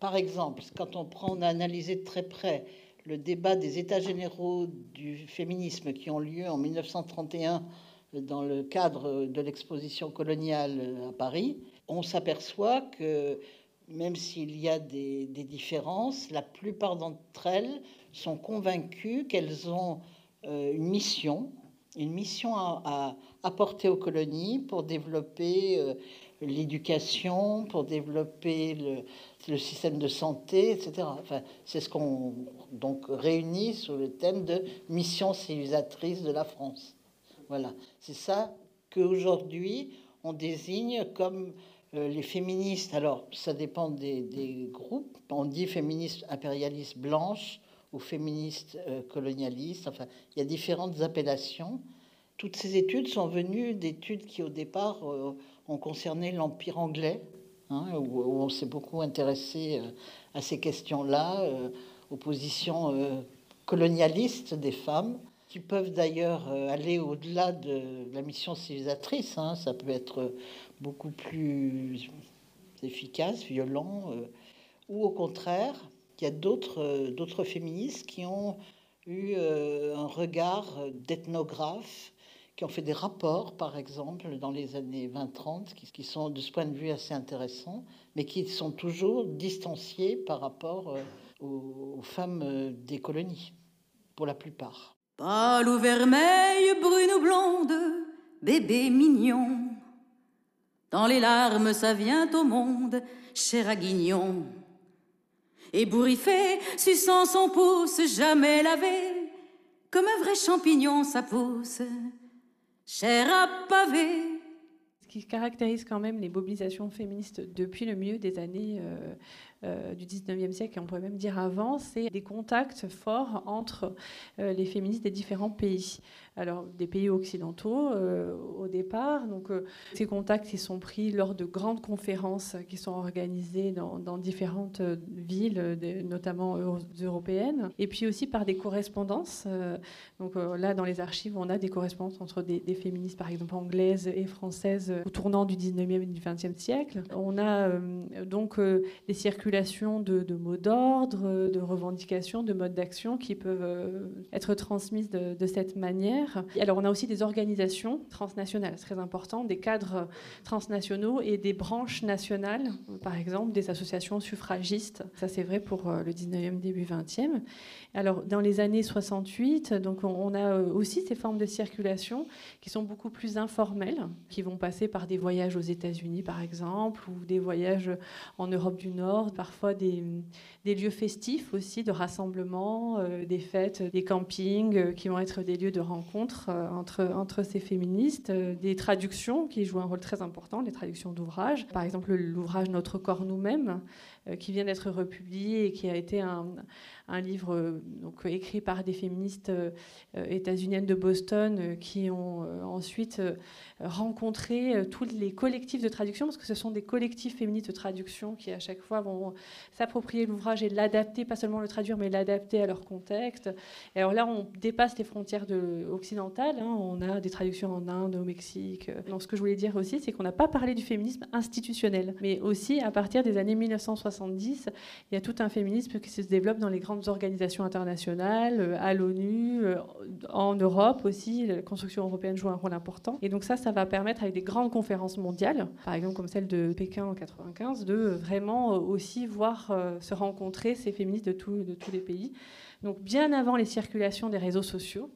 Par exemple, quand on prend, on a analysé de très près le débat des États généraux du féminisme qui ont lieu en 1931 dans le cadre de l'exposition coloniale à Paris, on s'aperçoit que même s'il y a des, différences, la plupart d'entre elles sont convaincues qu'elles ont euh, une mission, une mission à, apporter aux colonies pour développer euh, l'éducation, pour développer le, le, système de santé, etc. Enfin, c'est ce qu'on donc réunit sous le thème de mission civilisatrice de la France. Voilà, c'est ça qu'aujourd'hui on désigne comme euh, les féministes. Alors, ça dépend des, groupes. On dit féministes impérialistes blanches ou féministes euh, colonialistes. Enfin, il y a différentes appellations. Toutes ces études sont venues d'études qui, au départ, euh, ont concerné l'Empire anglais, hein, où, on s'est beaucoup intéressé à ces questions-là, aux positions colonialistes des femmes qui peuvent d'ailleurs euh, aller au-delà de la mission civilisatrice. Hein. Ça peut être beaucoup plus efficace, violent, euh, ou au contraire, il y a euh, d'autres féministes qui ont eu un regard d'ethnographe, qui ont fait des rapports, par exemple, dans les années 20-30, qui, sont de ce point de vue assez intéressants, mais qui sont toujours distanciés par rapport aux femmes des colonies, pour la plupart.
Pâle ou vermeille, brune ou blonde, bébé mignon. Dans les larmes, ça vient au monde, cher à guignon. Ébouriffé, suçant son pouce, jamais lavé, comme un vrai champignon, ça pousse,
Ce qui caractérise quand même les mobilisations féministes depuis le milieu des années euh, du 19e siècle, et on pourrait même dire avant, c'est des contacts forts entre euh, les féministes des différents pays. Alors, des pays occidentaux euh, au départ. Donc, ces contacts, ils sont pris lors de grandes conférences qui sont organisées dans, différentes villes, notamment européennes, et puis aussi par des correspondances. donc, là, dans les archives, on a des correspondances entre des, des, féministes, par exemple, anglaises et françaises au tournant du 19e et du 20e siècle. On a donc des de, mots d'ordre, de revendications, de modes d'action qui peuvent euh, être transmises de, cette manière. Alors on a aussi des organisations transnationales, très important, des cadres transnationaux et des branches nationales, par exemple des associations suffragistes. Ça c'est vrai pour euh, le 19e, début 20e. Alors dans les années 68, donc on a euh, aussi ces formes de circulation qui sont beaucoup plus informelles, qui vont passer par des voyages aux États-Unis par exemple, ou des voyages en Europe du Nord, parfois des, lieux festifs aussi, de rassemblement, euh, des fêtes, des campings, euh, qui vont être des lieux de rencontre euh, entre, ces féministes, des traductions qui jouent un rôle très important, les traductions d'ouvrages. Par exemple, l'ouvrage Notre corps nous-mêmes, qui vient d'être republié et qui a été un livre donc, écrit par des féministes états-uniennes de Boston qui ont ensuite rencontré tous les collectifs de traduction, parce que ce sont des collectifs féministes de traduction qui à chaque fois vont s'approprier l'ouvrage et l'adapter, pas seulement le traduire, mais l'adapter à leur contexte. Alors là, on dépasse les frontières de, occidentales. Hein. On a des traductions en Inde, au Mexique. Donc, ce que je voulais dire aussi, c'est qu'on n'a pas parlé du féminisme institutionnel, mais aussi à partir des années 1970, il y a tout un féminisme qui se développe dans les grandes organisations internationales, euh, à l'ONU, euh, en Europe aussi. La construction européenne joue un rôle important. Et donc ça, ça va permettre, avec des grandes conférences mondiales, par exemple comme celle de Pékin en 95, de vraiment euh, aussi voir se rencontrer ces féministes de, de tous les pays. Donc bien avant les circulations des réseaux sociaux,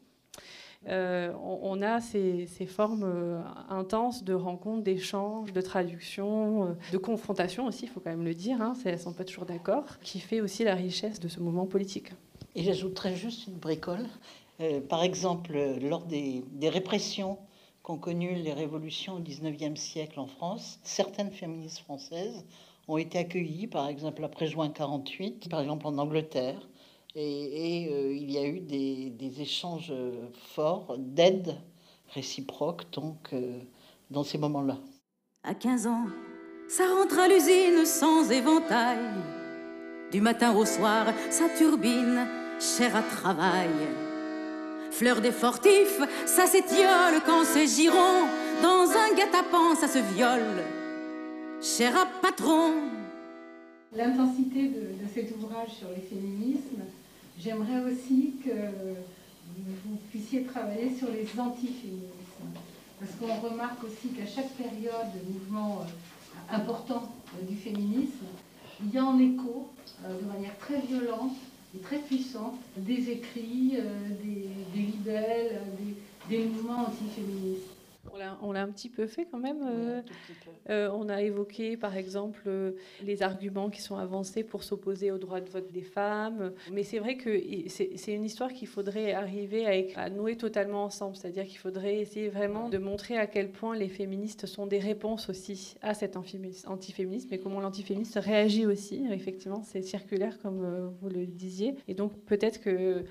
euh, on, a ces, formes euh, intenses de rencontres, d'échanges, de traductions, de confrontations aussi, il faut quand même le dire, hein, elles ne sont pas toujours d'accord, qui fait aussi la richesse de ce mouvement politique.
Et j'ajouterais juste une bricole. par exemple, lors des, des répressions qu'ont connues les révolutions au XIXe siècle en France, certaines féministes françaises ont été accueillis, par exemple après juin 48, par exemple en Angleterre. Et, euh, il y a eu des, échanges forts d'aide réciproque donc, euh, dans ces moments-là.
À 15 ans, ça rentre à l'usine sans éventail. Du matin au soir, ça turbine, cher à travail. Fleur des fortifs, ça s'étiole quand c'est giron. Dans un guet-apens, ça se viole cher patron.
L'intensité de, cet ouvrage sur les féminismes, j'aimerais aussi que vous puissiez travailler sur les antiféminismes. Parce qu'on remarque aussi qu'à chaque période de mouvement euh, important euh, du féminisme, il y a en écho, euh, de manière très violente, est très puissante, des écrits, des, des libelles, des, des mouvements antiféministes.
On l'a un petit peu fait quand même. Euh, euh, on a évoqué par exemple euh, les arguments qui sont avancés pour s'opposer au droit de vote des femmes. Mais c'est vrai que c'est une histoire qu'il faudrait arriver à, nouer totalement ensemble. C'est-à-dire qu'il faudrait essayer vraiment de montrer à quel point les féministes sont des réponses aussi à cet antiféminisme et comment l'antiféminisme réagit aussi. Effectivement, c'est circulaire comme vous le disiez. Et donc peut-être que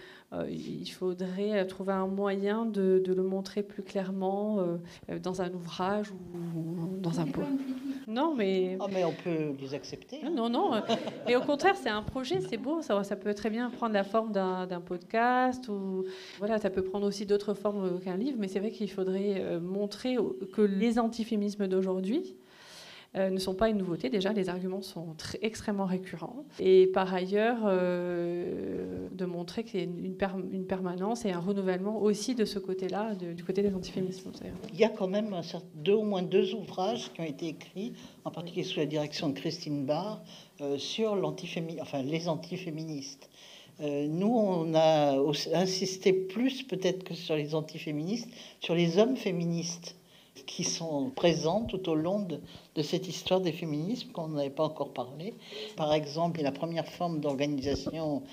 il faudrait trouver un moyen de, le montrer plus clairement euh, dans un ouvrage ou dans un poème.
Non, mais. Oh, mais on peut les accepter.
Non, non. Et au contraire, c'est un projet, c'est beau. Ça, ça peut très bien prendre la forme d'un podcast ou. Voilà, ça peut prendre aussi d'autres formes qu'un livre, mais c'est vrai qu'il faudrait euh, montrer que les antiféminismes d'aujourd'hui, euh, ne sont pas une nouveauté. Déjà, les arguments sont extrêmement récurrents. Et par ailleurs, euh, de montrer qu'il y a une, permanence et un renouvellement aussi de ce côté-là, du côté des antiféminismes.
Il y a quand même deux, au moins deux ouvrages qui ont été écrits, en particulier sous la direction de Christine Barr, euh, sur enfin, les antiféministes. nous, on a insisté plus peut-être que sur les antiféministes, sur les hommes féministes qui sont présents tout au long de, cette histoire des féminismes qu'on n'avait pas encore parlé. Par exemple, la première forme d'organisation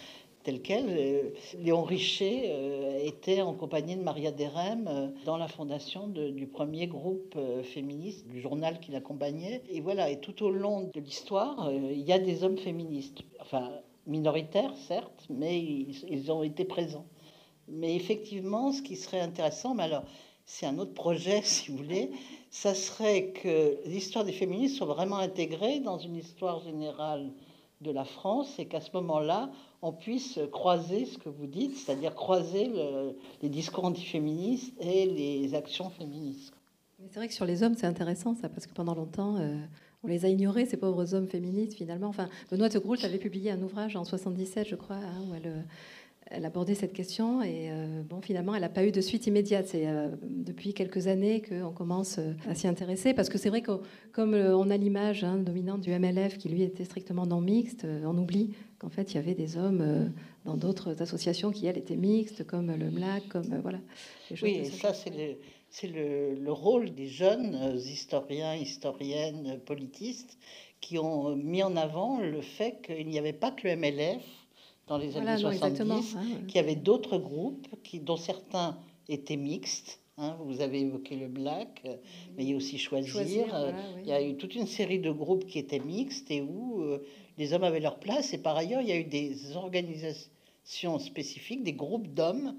telle qu'elle, euh, Léon Richer euh, était en compagnie de Maria Derem euh, dans la fondation du premier groupe féministe, du journal qui l'accompagnait. Et voilà, et tout au long de l'histoire, il y a des hommes féministes, enfin minoritaires certes, mais ils, ils ont été présents. Mais effectivement, ce qui serait intéressant, mais alors c'est un autre projet, si vous voulez, ça serait que l'histoire des féministes soit vraiment intégrée dans une histoire générale de la France et qu'à ce moment-là, on puisse croiser ce que vous dites, c'est-à-dire croiser les discours antiféministes et les actions féministes.
c'est vrai que sur les hommes, c'est intéressant ça, parce que pendant longtemps, euh, on les a ignorés, ces pauvres hommes féministes, finalement. Enfin, Benoît de Groult avait publié un ouvrage en 77, je crois, hein, où elle elle abordait cette question et euh, bon, finalement, elle n'a pas eu de suite immédiate. C'est euh, depuis quelques années qu'on commence euh, à s'y intéresser parce que c'est vrai que comme on a l'image hein, dominante du MLF qui lui était strictement non mixte, on oublie qu'en fait il y avait des hommes dans d'autres associations qui elles étaient mixtes, comme le MLAC, comme voilà.
Oui, ça c'est le, c'est le, le, rôle des jeunes historiens, historiennes, politistes qui ont mis en avant le fait qu'il n'y avait pas que le MLF dans les années 70, qu'il y avait d'autres groupes qui, dont certains étaient mixtes. Hein, vous avez évoqué le Black, euh, mais il y a aussi Choisir. Euh, il y a eu toute une série de groupes qui étaient mixtes et où euh, les hommes avaient leur place. Et par ailleurs, il y a eu des organisations spécifiques, des groupes d'hommes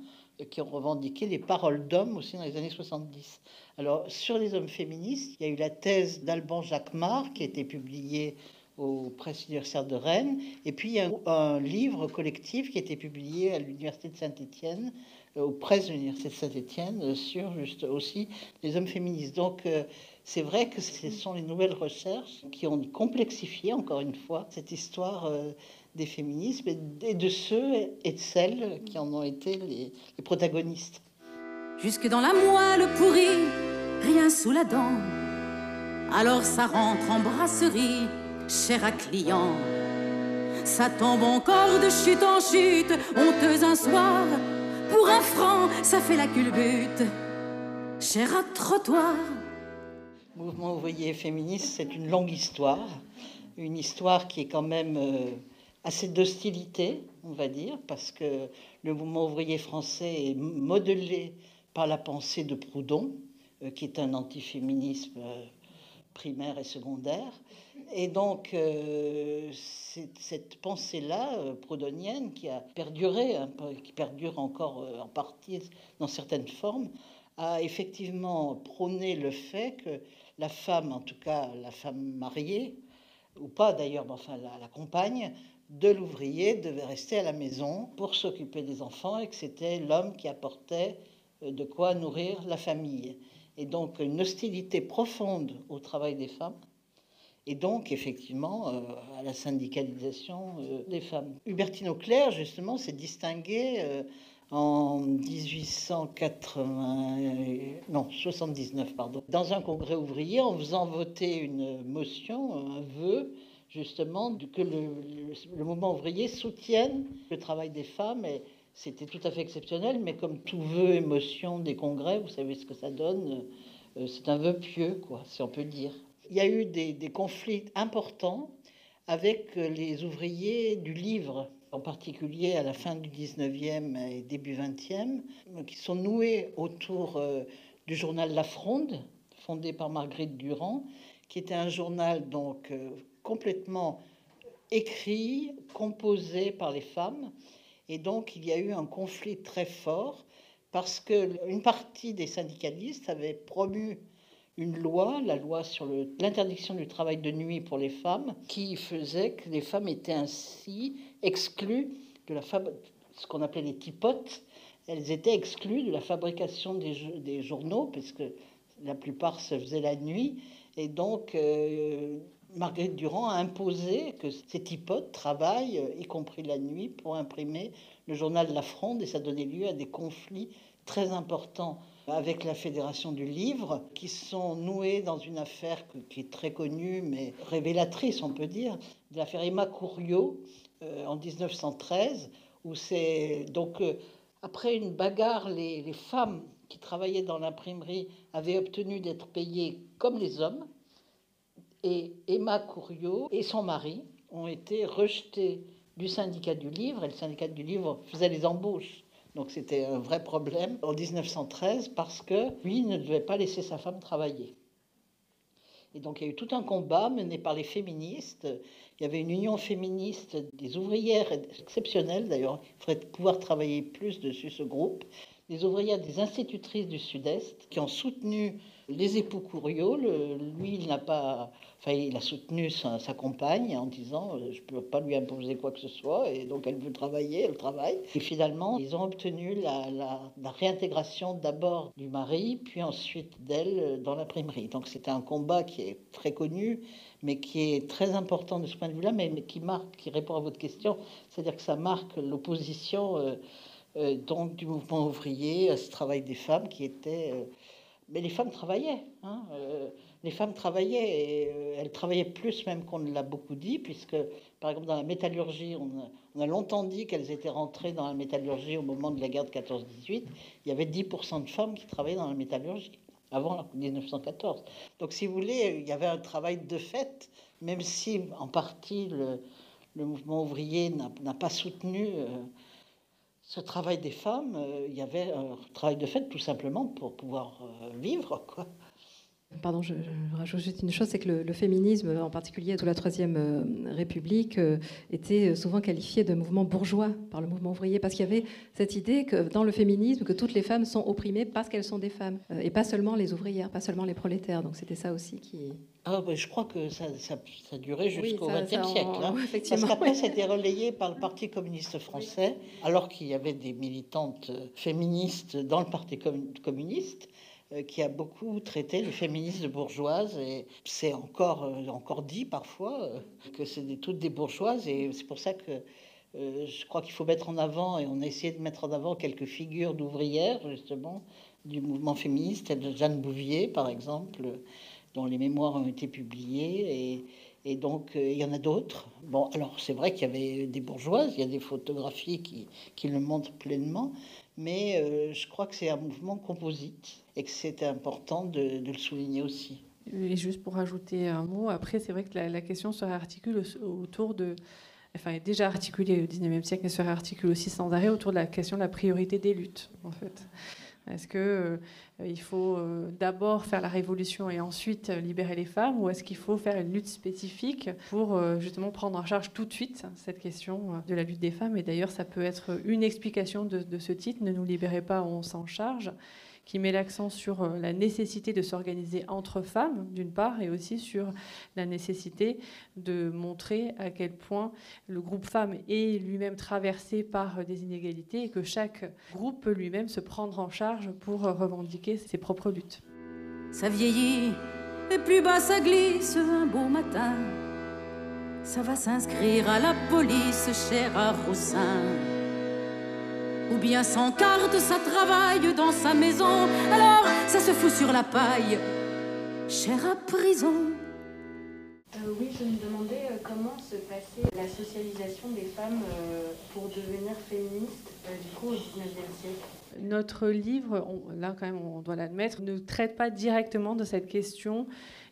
qui ont revendiqué les paroles d'hommes aussi dans les années 70. Alors, sur les hommes féministes, il y a eu la thèse d'Alban Jacquemart qui a été publiée aux presses universitaires de Rennes. Et puis, a un, livre collectif qui a été publié à l'Université de Saint-Étienne, euh, aux presses de l'Université de Saint-Étienne, euh, sur juste aussi les hommes féministes. Donc, euh, c'est vrai que ce sont les nouvelles recherches qui ont complexifié, encore une fois, cette histoire des féminismes et de ceux et de celles qui en ont été les, les protagonistes.
Jusque dans la moelle pourrie, rien sous la dent. Alors ça rentre en brasserie cher à client. Ça tombe encore de chute en chute, honteuse un soir. Pour un franc, ça fait la culbute, cher à trottoir.
Mouvement ouvrier féministe, c'est une longue histoire. Une histoire qui est quand même euh, assez d'hostilité, on va dire, parce que le mouvement ouvrier français est modelé par la pensée de Proudhon, euh, qui est un antiféminisme euh, primaire et secondaire. Et donc, euh, cette pensée-là, euh, qui a perduré, qui perdure encore euh, en partie dans certaines formes, a effectivement prôné le fait que la femme, en tout cas la femme mariée, ou pas d'ailleurs, mais enfin la, la compagne de l'ouvrier, devait rester à la maison pour s'occuper des enfants et que c'était l'homme qui apportait de quoi nourrir la famille. Et donc une hostilité profonde au travail des femmes et donc effectivement euh, à la syndicalisation euh, des femmes. Hubertine Auclair, justement, s'est distinguée euh, en 1880, non, 79, pardon, dans un congrès ouvrier en faisant voter une motion, un vœu, justement que le, mouvement ouvrier soutienne le travail des femmes. Et c'était tout à fait exceptionnel, mais comme tout vœu, émotion des congrès, vous savez ce que ça donne, c'est un vœu pieux, quoi, si on peut dire. Il y a eu des, conflits importants avec les ouvriers du livre, en particulier à la fin du 19e et début 20e, qui sont noués autour euh, du journal La Fronde, fondé par Marguerite Durand, qui était un journal donc euh, complètement écrit, composé par les femmes. Et donc il y a eu un conflit très fort parce qu'une partie des syndicalistes avait promu une loi, la loi sur l'interdiction du travail de nuit pour les femmes, qui faisait que les femmes étaient ainsi exclues de la ce qu'on appelait les tipotes. Elles étaient exclues de la fabrication des, journaux, puisque la plupart se faisaient la nuit. Et donc, euh, Marguerite Durand a imposé que ces tipotes travaillent, y compris la nuit, pour imprimer le journal La Fronde, et ça donnait lieu à des conflits très importants avec la Fédération du Livre, qui sont noués dans une affaire qui est très connue, mais révélatrice, on peut dire, de l'affaire Emma Couriot euh, en 1913, où c'est donc euh, après une bagarre, les, femmes qui travaillaient dans l'imprimerie avaient obtenu d'être payées comme les hommes, et Emma Couriot et son mari ont été rejetés du syndicat du livre, et le syndicat du livre faisait les embauches. Donc c'était un vrai problème en 1913 parce que lui ne devait pas laisser sa femme travailler. Et donc il y a eu tout un combat mené par les féministes. Il y avait une union féministe des ouvrières exceptionnelle, d'ailleurs, il faudrait pouvoir travailler plus dessus ce groupe, des ouvrières des institutrices du Sud-Est qui ont soutenu les époux Couriot. lui, il n'a pas, enfin, il a soutenu sa, compagne en disant euh, je ne peux pas lui imposer quoi que ce soit, et donc elle veut travailler, elle travaille. Et finalement, ils ont obtenu la, réintégration d'abord du mari, puis ensuite d'elle dans l'imprimerie. Donc c'était un combat qui est très connu, mais qui est très important de ce point de vue-là, mais, qui marque, qui répond à votre question, c'est-à-dire que ça marque l'opposition. Euh, euh, donc du mouvement ouvrier, à ce travail des femmes qui était... Euh, mais les femmes travaillaient. Hein, euh, les femmes travaillaient et elles travaillaient plus même qu'on ne l'a beaucoup dit, puisque par exemple dans la métallurgie, on a, longtemps dit qu'elles étaient rentrées dans la métallurgie au moment de la guerre de 14-18. Il y avait 10% de femmes qui travaillaient dans la métallurgie avant 1914. Donc si vous voulez, il y avait un travail de fait, même si en partie le, le mouvement ouvrier n'a pas soutenu ce travail des femmes, euh, il y avait un travail de fait tout simplement pour pouvoir euh, vivre. Quoi.
Pardon, je, rajoute juste une chose, c'est que le, féminisme, en particulier sous la Troisième euh, République, était souvent qualifié de mouvement bourgeois par le mouvement ouvrier, parce qu'il y avait cette idée que dans le féminisme, que toutes les femmes sont opprimées parce qu'elles sont des femmes, et pas seulement les ouvrières, pas seulement les prolétaires. Donc c'était ça aussi qui...
Ah, je crois que ça, ça, ça durait jusqu'au XXe siècle. Hein. parce qu'après, c'était relayé par le Parti communiste français, alors qu'il y avait des militantes féministes dans le Parti communiste. Euh, qui a beaucoup traité les féministes bourgeoises. Et c'est encore, euh, encore dit parfois euh, que c'est toutes des bourgeoises. Et c'est pour ça que je crois qu'il faut mettre en avant, et on a essayé de mettre en avant quelques figures d'ouvrières, justement, du mouvement féministe, Jeanne Bouvier, par exemple, dont les mémoires ont été publiées. Et, donc, il y en a d'autres. Bon, alors, c'est vrai qu'il y avait des bourgeoises, il y a des photographies qui, le montrent pleinement, mais euh, je crois que c'est un mouvement composite et que c'était important de, le souligner aussi.
Et juste pour ajouter un mot, après, c'est vrai que la, question se réarticule autour de. Enfin, est déjà articulée au 19e siècle, elle se réarticule aussi sans arrêt autour de la question de la priorité des luttes, en fait. Est-ce qu'il euh, faut euh, d'abord faire la révolution et ensuite euh, libérer les femmes ou est-ce qu'il faut faire une lutte spécifique pour justement prendre en charge tout de suite cette question de la lutte des femmes? Et d'ailleurs, ça peut être une explication de, de ce titre, Ne nous libérez pas, on s'en charge qui met l'accent sur euh, la nécessité de s'organiser entre femmes, d'une part, et aussi sur la nécessité de montrer à quel point le groupe femme est lui-même traversé par des inégalités et que chaque groupe peut lui-même se prendre en charge pour revendiquer ses propres luttes.
Ça vieillit et plus bas ça glisse un beau matin. Ça va s'inscrire à la police, cher à ou bien sans carte, ça travaille dans sa maison. Alors ça se fout sur la paille, chère à prison.
Euh, oui, je me demandais euh, comment
comment se passait la socialisation des femmes pour devenir féministes du coup au 19e siècle? Notre livre, là quand même on doit l'admettre, ne traite pas directement de cette question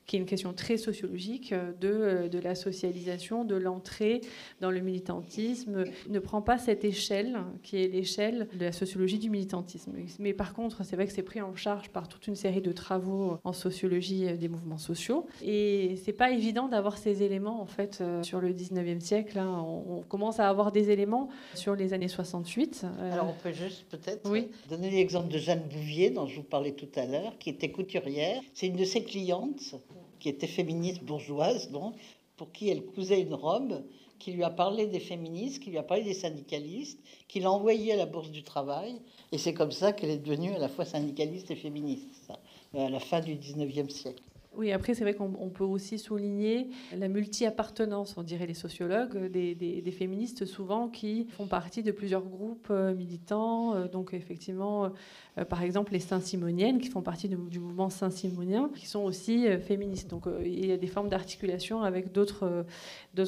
qui est une question très sociologique euh, de, euh, de la socialisation, de l'entrée dans le militantisme, ne prend pas cette échelle qui est l'échelle de la sociologie du militantisme. Mais par contre, c'est vrai que c'est pris en charge par toute une série de travaux en sociologie euh, des mouvements sociaux. Et c'est pas évident d'avoir ces éléments en fait sur le 19e siècle. Hein. On, commence à avoir des éléments sur les années 68.
Alors on peut juste peut-être oui. donner l'exemple de Jeanne Bouvier dont je vous parlais tout à l'heure, qui était couturière. C'est une de ses clientes qui était féministe bourgeoise, donc, pour qui elle cousait une robe, qui lui a parlé des féministes, qui lui a parlé des syndicalistes, qui l'a envoyée à la Bourse du Travail. Et c'est comme ça qu'elle est devenue à la fois syndicaliste et féministe, à la fin du 19e siècle.
Oui, après, c'est vrai qu'on peut aussi souligner la multi-appartenance, on dirait les sociologues, des, féministes souvent qui font partie de plusieurs groupes euh, militants. Euh, donc, effectivement, euh, par exemple, les Saint-Simoniennes qui font partie du, mouvement Saint-Simonien, qui sont aussi féministes. Donc, il y a des formes d'articulation avec d'autres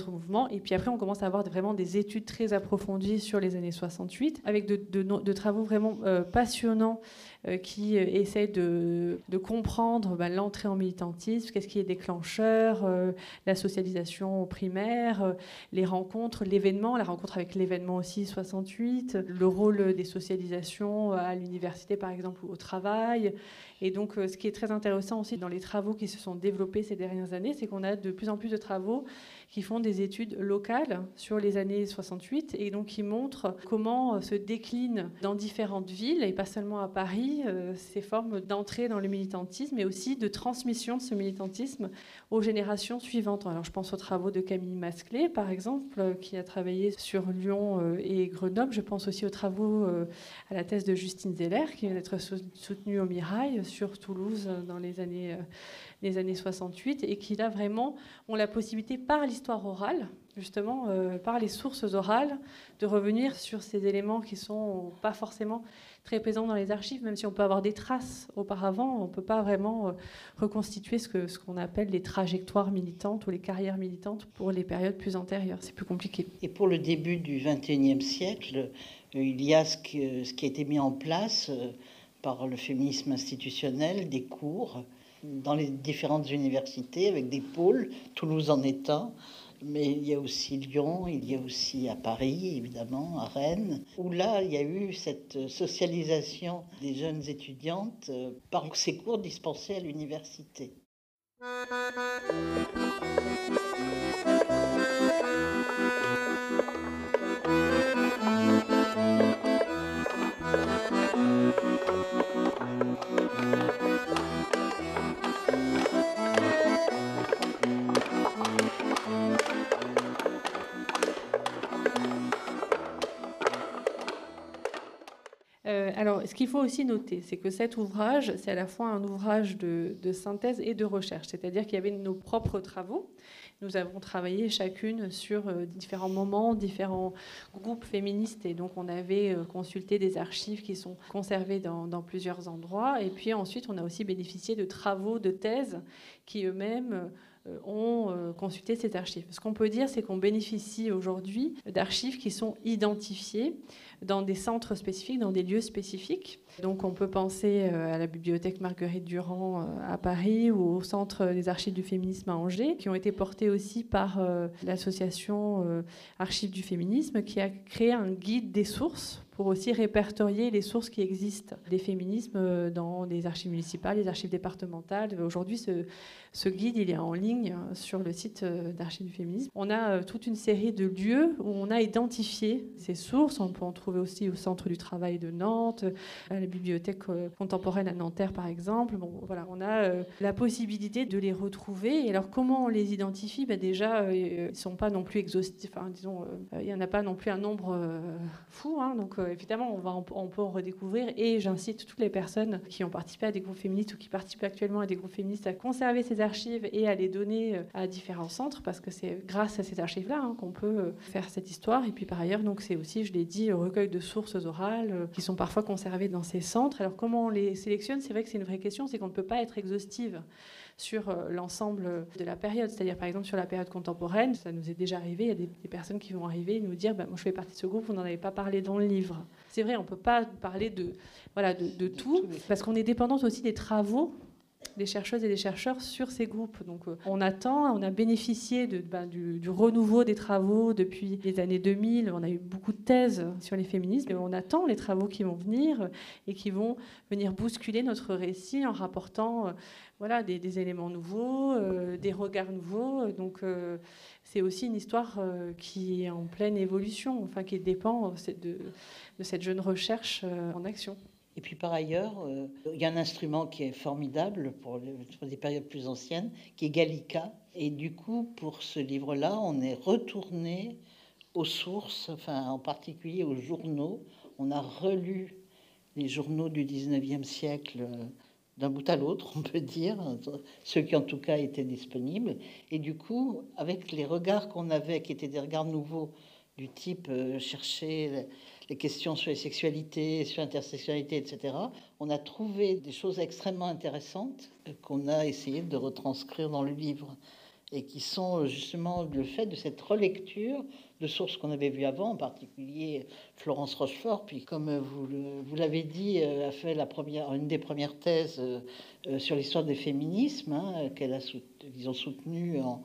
mouvements. Et puis après, on commence à avoir vraiment des études très approfondies sur les années 68, avec de, travaux vraiment passionnants qui essaient de, comprendre bah, l'entrée en militantisme qu'est-ce qui est déclencheur, euh, la socialisation primaire, euh, les rencontres, l'événement, la rencontre avec l'événement aussi 68, le rôle des socialisations à l'université par exemple ou au travail. Et donc euh, ce qui est très intéressant aussi dans les travaux qui se sont développés ces dernières années, c'est qu'on a de plus en plus de travaux qui font des études locales sur les années 68 et donc qui montrent comment se déclinent dans différentes villes et pas seulement à Paris ces formes d'entrée dans le militantisme mais aussi de transmission de ce militantisme aux générations suivantes. Alors je pense aux travaux de Camille Masclé, par exemple, qui a travaillé sur Lyon euh, et Grenoble. Je pense aussi aux travaux, euh, à la thèse de Justine Zeller, qui vient d'être soutenue au Mirail sur Toulouse euh, dans les années, les années 68, et qui là vraiment ont la possibilité, par l'histoire orale, justement, par les sources orales, de revenir sur ces éléments qui sont pas forcément très présent dans les archives, même si on peut avoir des traces auparavant, on ne peut pas vraiment euh, reconstituer ce qu'on ce qu'on appelle les trajectoires militantes ou les carrières militantes pour les périodes plus antérieures. C'est plus compliqué.
Et pour le début du XXIe siècle, euh, il y a ce ce qui a été mis en place euh, par le féminisme institutionnel, des cours dans les différentes universités avec des pôles, Toulouse en étant, mais il y a aussi Lyon, il y a aussi à Paris, évidemment, à Rennes, où là, il y a eu cette socialisation des jeunes étudiantes euh, par ces cours dispensés à l'université.
Ce qu'il faut aussi noter, c'est que cet ouvrage, c'est à la fois un ouvrage de, synthèse et de recherche, c'est-à-dire qu'il y avait nos propres travaux. Nous avons travaillé chacune sur euh, différents moments, différents groupes féministes, et donc on avait euh, consulté des archives qui sont conservées dans, dans plusieurs endroits. Et puis ensuite, on a aussi bénéficié de travaux de thèse qui eux-mêmes ont consulté ces archives. Ce qu'on peut dire, c'est qu'on bénéficie aujourd'hui d'archives qui sont identifiées dans des centres spécifiques, dans des lieux spécifiques. Donc on peut penser euh, à la bibliothèque Marguerite Durand euh, à Paris ou au centre des archives du féminisme à Angers, qui ont été portés aussi par euh, l'association Archives du féminisme, qui a créé un guide des sources pour aussi répertorier les sources qui existent des féminismes dans les archives municipales, les archives départementales. Aujourd'hui, ce, guide, il est en ligne sur le site d'Archives du féminisme. On a toute une série de lieux où on a identifié ces sources. On peut en trouver aussi au Centre du travail de Nantes, à la bibliothèque euh, contemporaine à Nanterre par exemple. Bon, voilà, on a euh, la possibilité de les retrouver. Et alors comment on les identifie? Ben Déjà, euh, ils ne sont pas non plus exhaustifs. Disons, il n'y en a pas non plus un nombre fou. Hein. donc évidemment, on, va, on peut en redécouvrir. Et j'incite toutes les personnes qui ont participé à des groupes féministes ou qui participent actuellement à des groupes féministes à conserver ces archives et à les donner à différents centres parce que c'est grâce à ces archives-là hein, qu'on peut faire cette histoire. Et puis par ailleurs, c'est aussi, je l'ai dit, recueil de sources orales qui sont parfois conservées dans ces centres. Alors comment on les sélectionne? C'est vrai que c'est une vraie question, c'est qu'on ne peut pas être exhaustive sur euh, l'ensemble de la période. C'est-à-dire, par exemple, sur la période contemporaine, ça nous est déjà arrivé, il y a des, personnes qui vont arriver et nous dire bah, Moi, je fais partie de ce groupe, vous n'en avez pas parlé dans le livre. C'est vrai, on ne peut pas parler de, voilà, de, tout, parce qu'on est dépendante aussi des travaux des chercheuses et des chercheurs sur ces groupes. Donc euh, on attend, on a bénéficié de, ben, du, renouveau des travaux depuis les années 2000. On a eu beaucoup de thèses sur les féminismes et on attend les travaux qui vont venir et qui vont venir bousculer notre récit en rapportant euh, voilà, des, éléments nouveaux, euh, des regards nouveaux. Donc c'est aussi une histoire qui est en pleine évolution, enfin qui dépend de, cette jeune recherche en action.
Et puis par ailleurs, euh, il y a un instrument qui est formidable pour, des périodes plus anciennes, qui est Gallica. Et du coup, pour ce livre-là, on est retourné aux sources, enfin en particulier aux journaux. On a relu les journaux du 19e siècle euh, d'un bout à l'autre, on peut dire, ceux qui en tout cas étaient disponibles. Et du coup, avec les regards qu'on avait, qui étaient des regards nouveaux, du type euh, chercher les questions sur les sexualités, sur l'intersexualité, etc., on a trouvé des choses extrêmement intéressantes qu'on a essayé de retranscrire dans le livre et qui sont justement le fait de cette relecture de sources qu'on avait vues avant, en particulier Florence Rochefort, puis comme vous, vous l'avez dit, euh, a fait la première, une des premières thèses euh, euh, sur l'histoire des féminismes, hein, qu'elle a qu'ils ont soutenu en,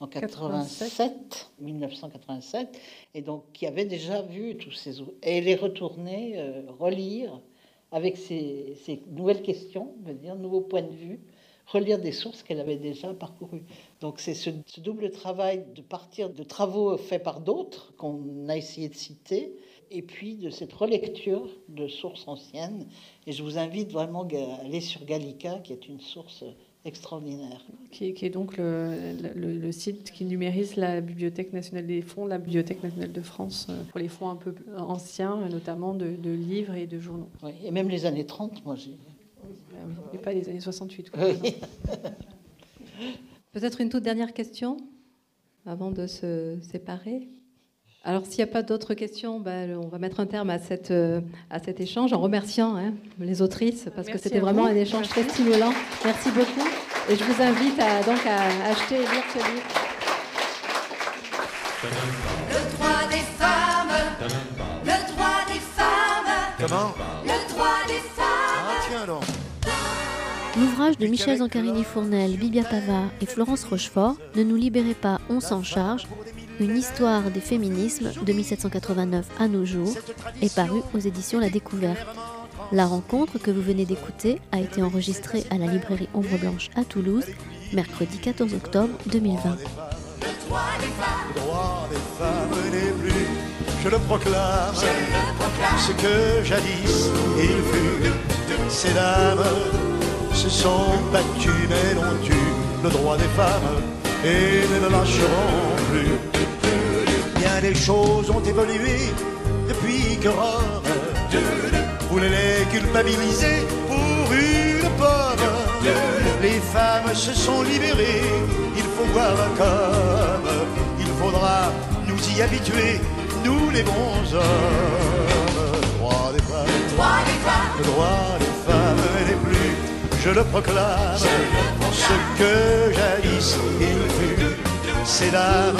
en 87, 1987, et donc qui avait déjà vu tous ces... Et elle est retournée euh, relire avec ces, nouvelles questions, veut dire, nouveaux points de vue, relire des sources qu'elle avait déjà parcourues. Donc c'est ce, double travail de partir de travaux faits par d'autres qu'on a essayé de citer, et puis de cette relecture de sources anciennes. Et je vous invite vraiment à aller sur Gallica, qui est une source extraordinaire.
Qui, est donc le, site qui numérise la Bibliothèque nationale des fonds, la Bibliothèque nationale de France, euh, pour les fonds un peu anciens, notamment de, livres et de journaux.
Oui, et même les années 30, moi j'ai.
Oui, mais pas les années 68.
Peut-être une toute dernière question avant de se séparer. Alors, s'il n'y a pas d'autres questions, ben, on va mettre un terme à, cette, euh, à cet échange en remerciant hein, les autrices parce que c'était vraiment un échange très stimulant. Merci beaucoup. Et je vous invite à, donc à acheter et lire ce livre.
Le droit des femmes. Le droit des femmes.
Comment
L'ouvrage de Michel Zancarini-Fournel, Bibia Pavard et Florence Rochefort, Ne nous libérez pas, on s'en charge, une histoire des féminismes de 1789 à nos jours est parue aux éditions La Découverte. La rencontre que vous venez d'écouter a été enregistrée à la librairie Ombre Blanche à Toulouse, mercredi 14 octobre 2020.
Le droit des femmes n'est plus, je le proclame, ce que jadis il fut. Ces dames sont battues mais n'ont eu le droit des femmes et ne le lâcheront plus les choses ont évolué depuis que Rome voulait les culpabiliser pour une pomme. Les femmes se sont libérées, il faut voir comme il faudra nous y habituer, nous les bons hommes. Le proclame, ce que jadis il fut, ces dames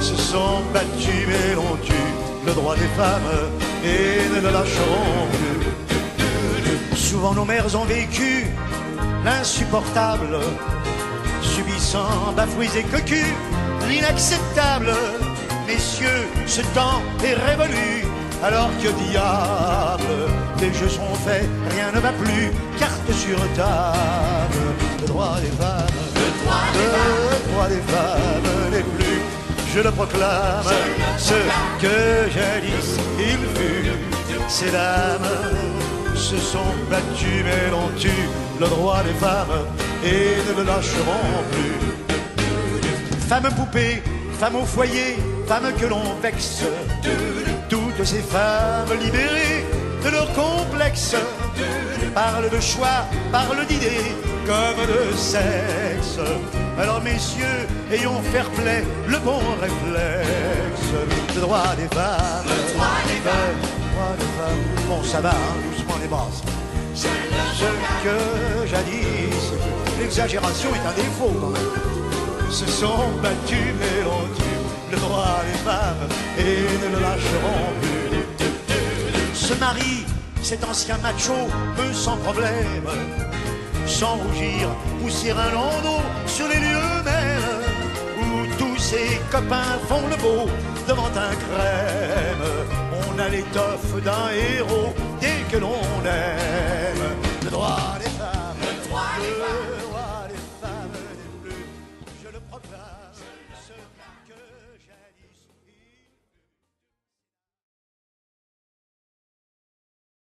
se sont battus mais l'ont eu le droit des femmes et ne le lâcheront plus. Souvent nos mères ont vécu l'insupportable, subissant bafouilles et cocus, l'inacceptable. Messieurs, ce temps est révolu, alors que diable, les jeux sont faits, rien ne va plus, carte sur table. Le droit des femmes,
le droit des femmes,
le droit des femmes n'est plus je le proclame, ce que jadis il fut. Ces dames se sont battues mais l'ont eu le droit des femmes et ne le lâcheront plus. Femmes poupées, femmes au foyer, femmes que l'on vexe, toutes ces femmes libérées de leur complexe parlent de choix, parlent d'idées comme de sexe. Alors messieurs, ayons fair play, le bon réflexe, le droit des femmes,
le droit des femmes,
le droit des femmes. Bon, ça va, hein, doucement les basses. Ce que jadis l'exagération est un défaut quand même. Se sont battus mais le droit des femmes et ne le lâcheront plus. Se marie, cet ancien macho peut sans problème, sans rougir, pousser un landau sur les lieux mêmes où tous ses copains font le beau devant un crème. On a l'étoffe d'un héros dès que l'on aime.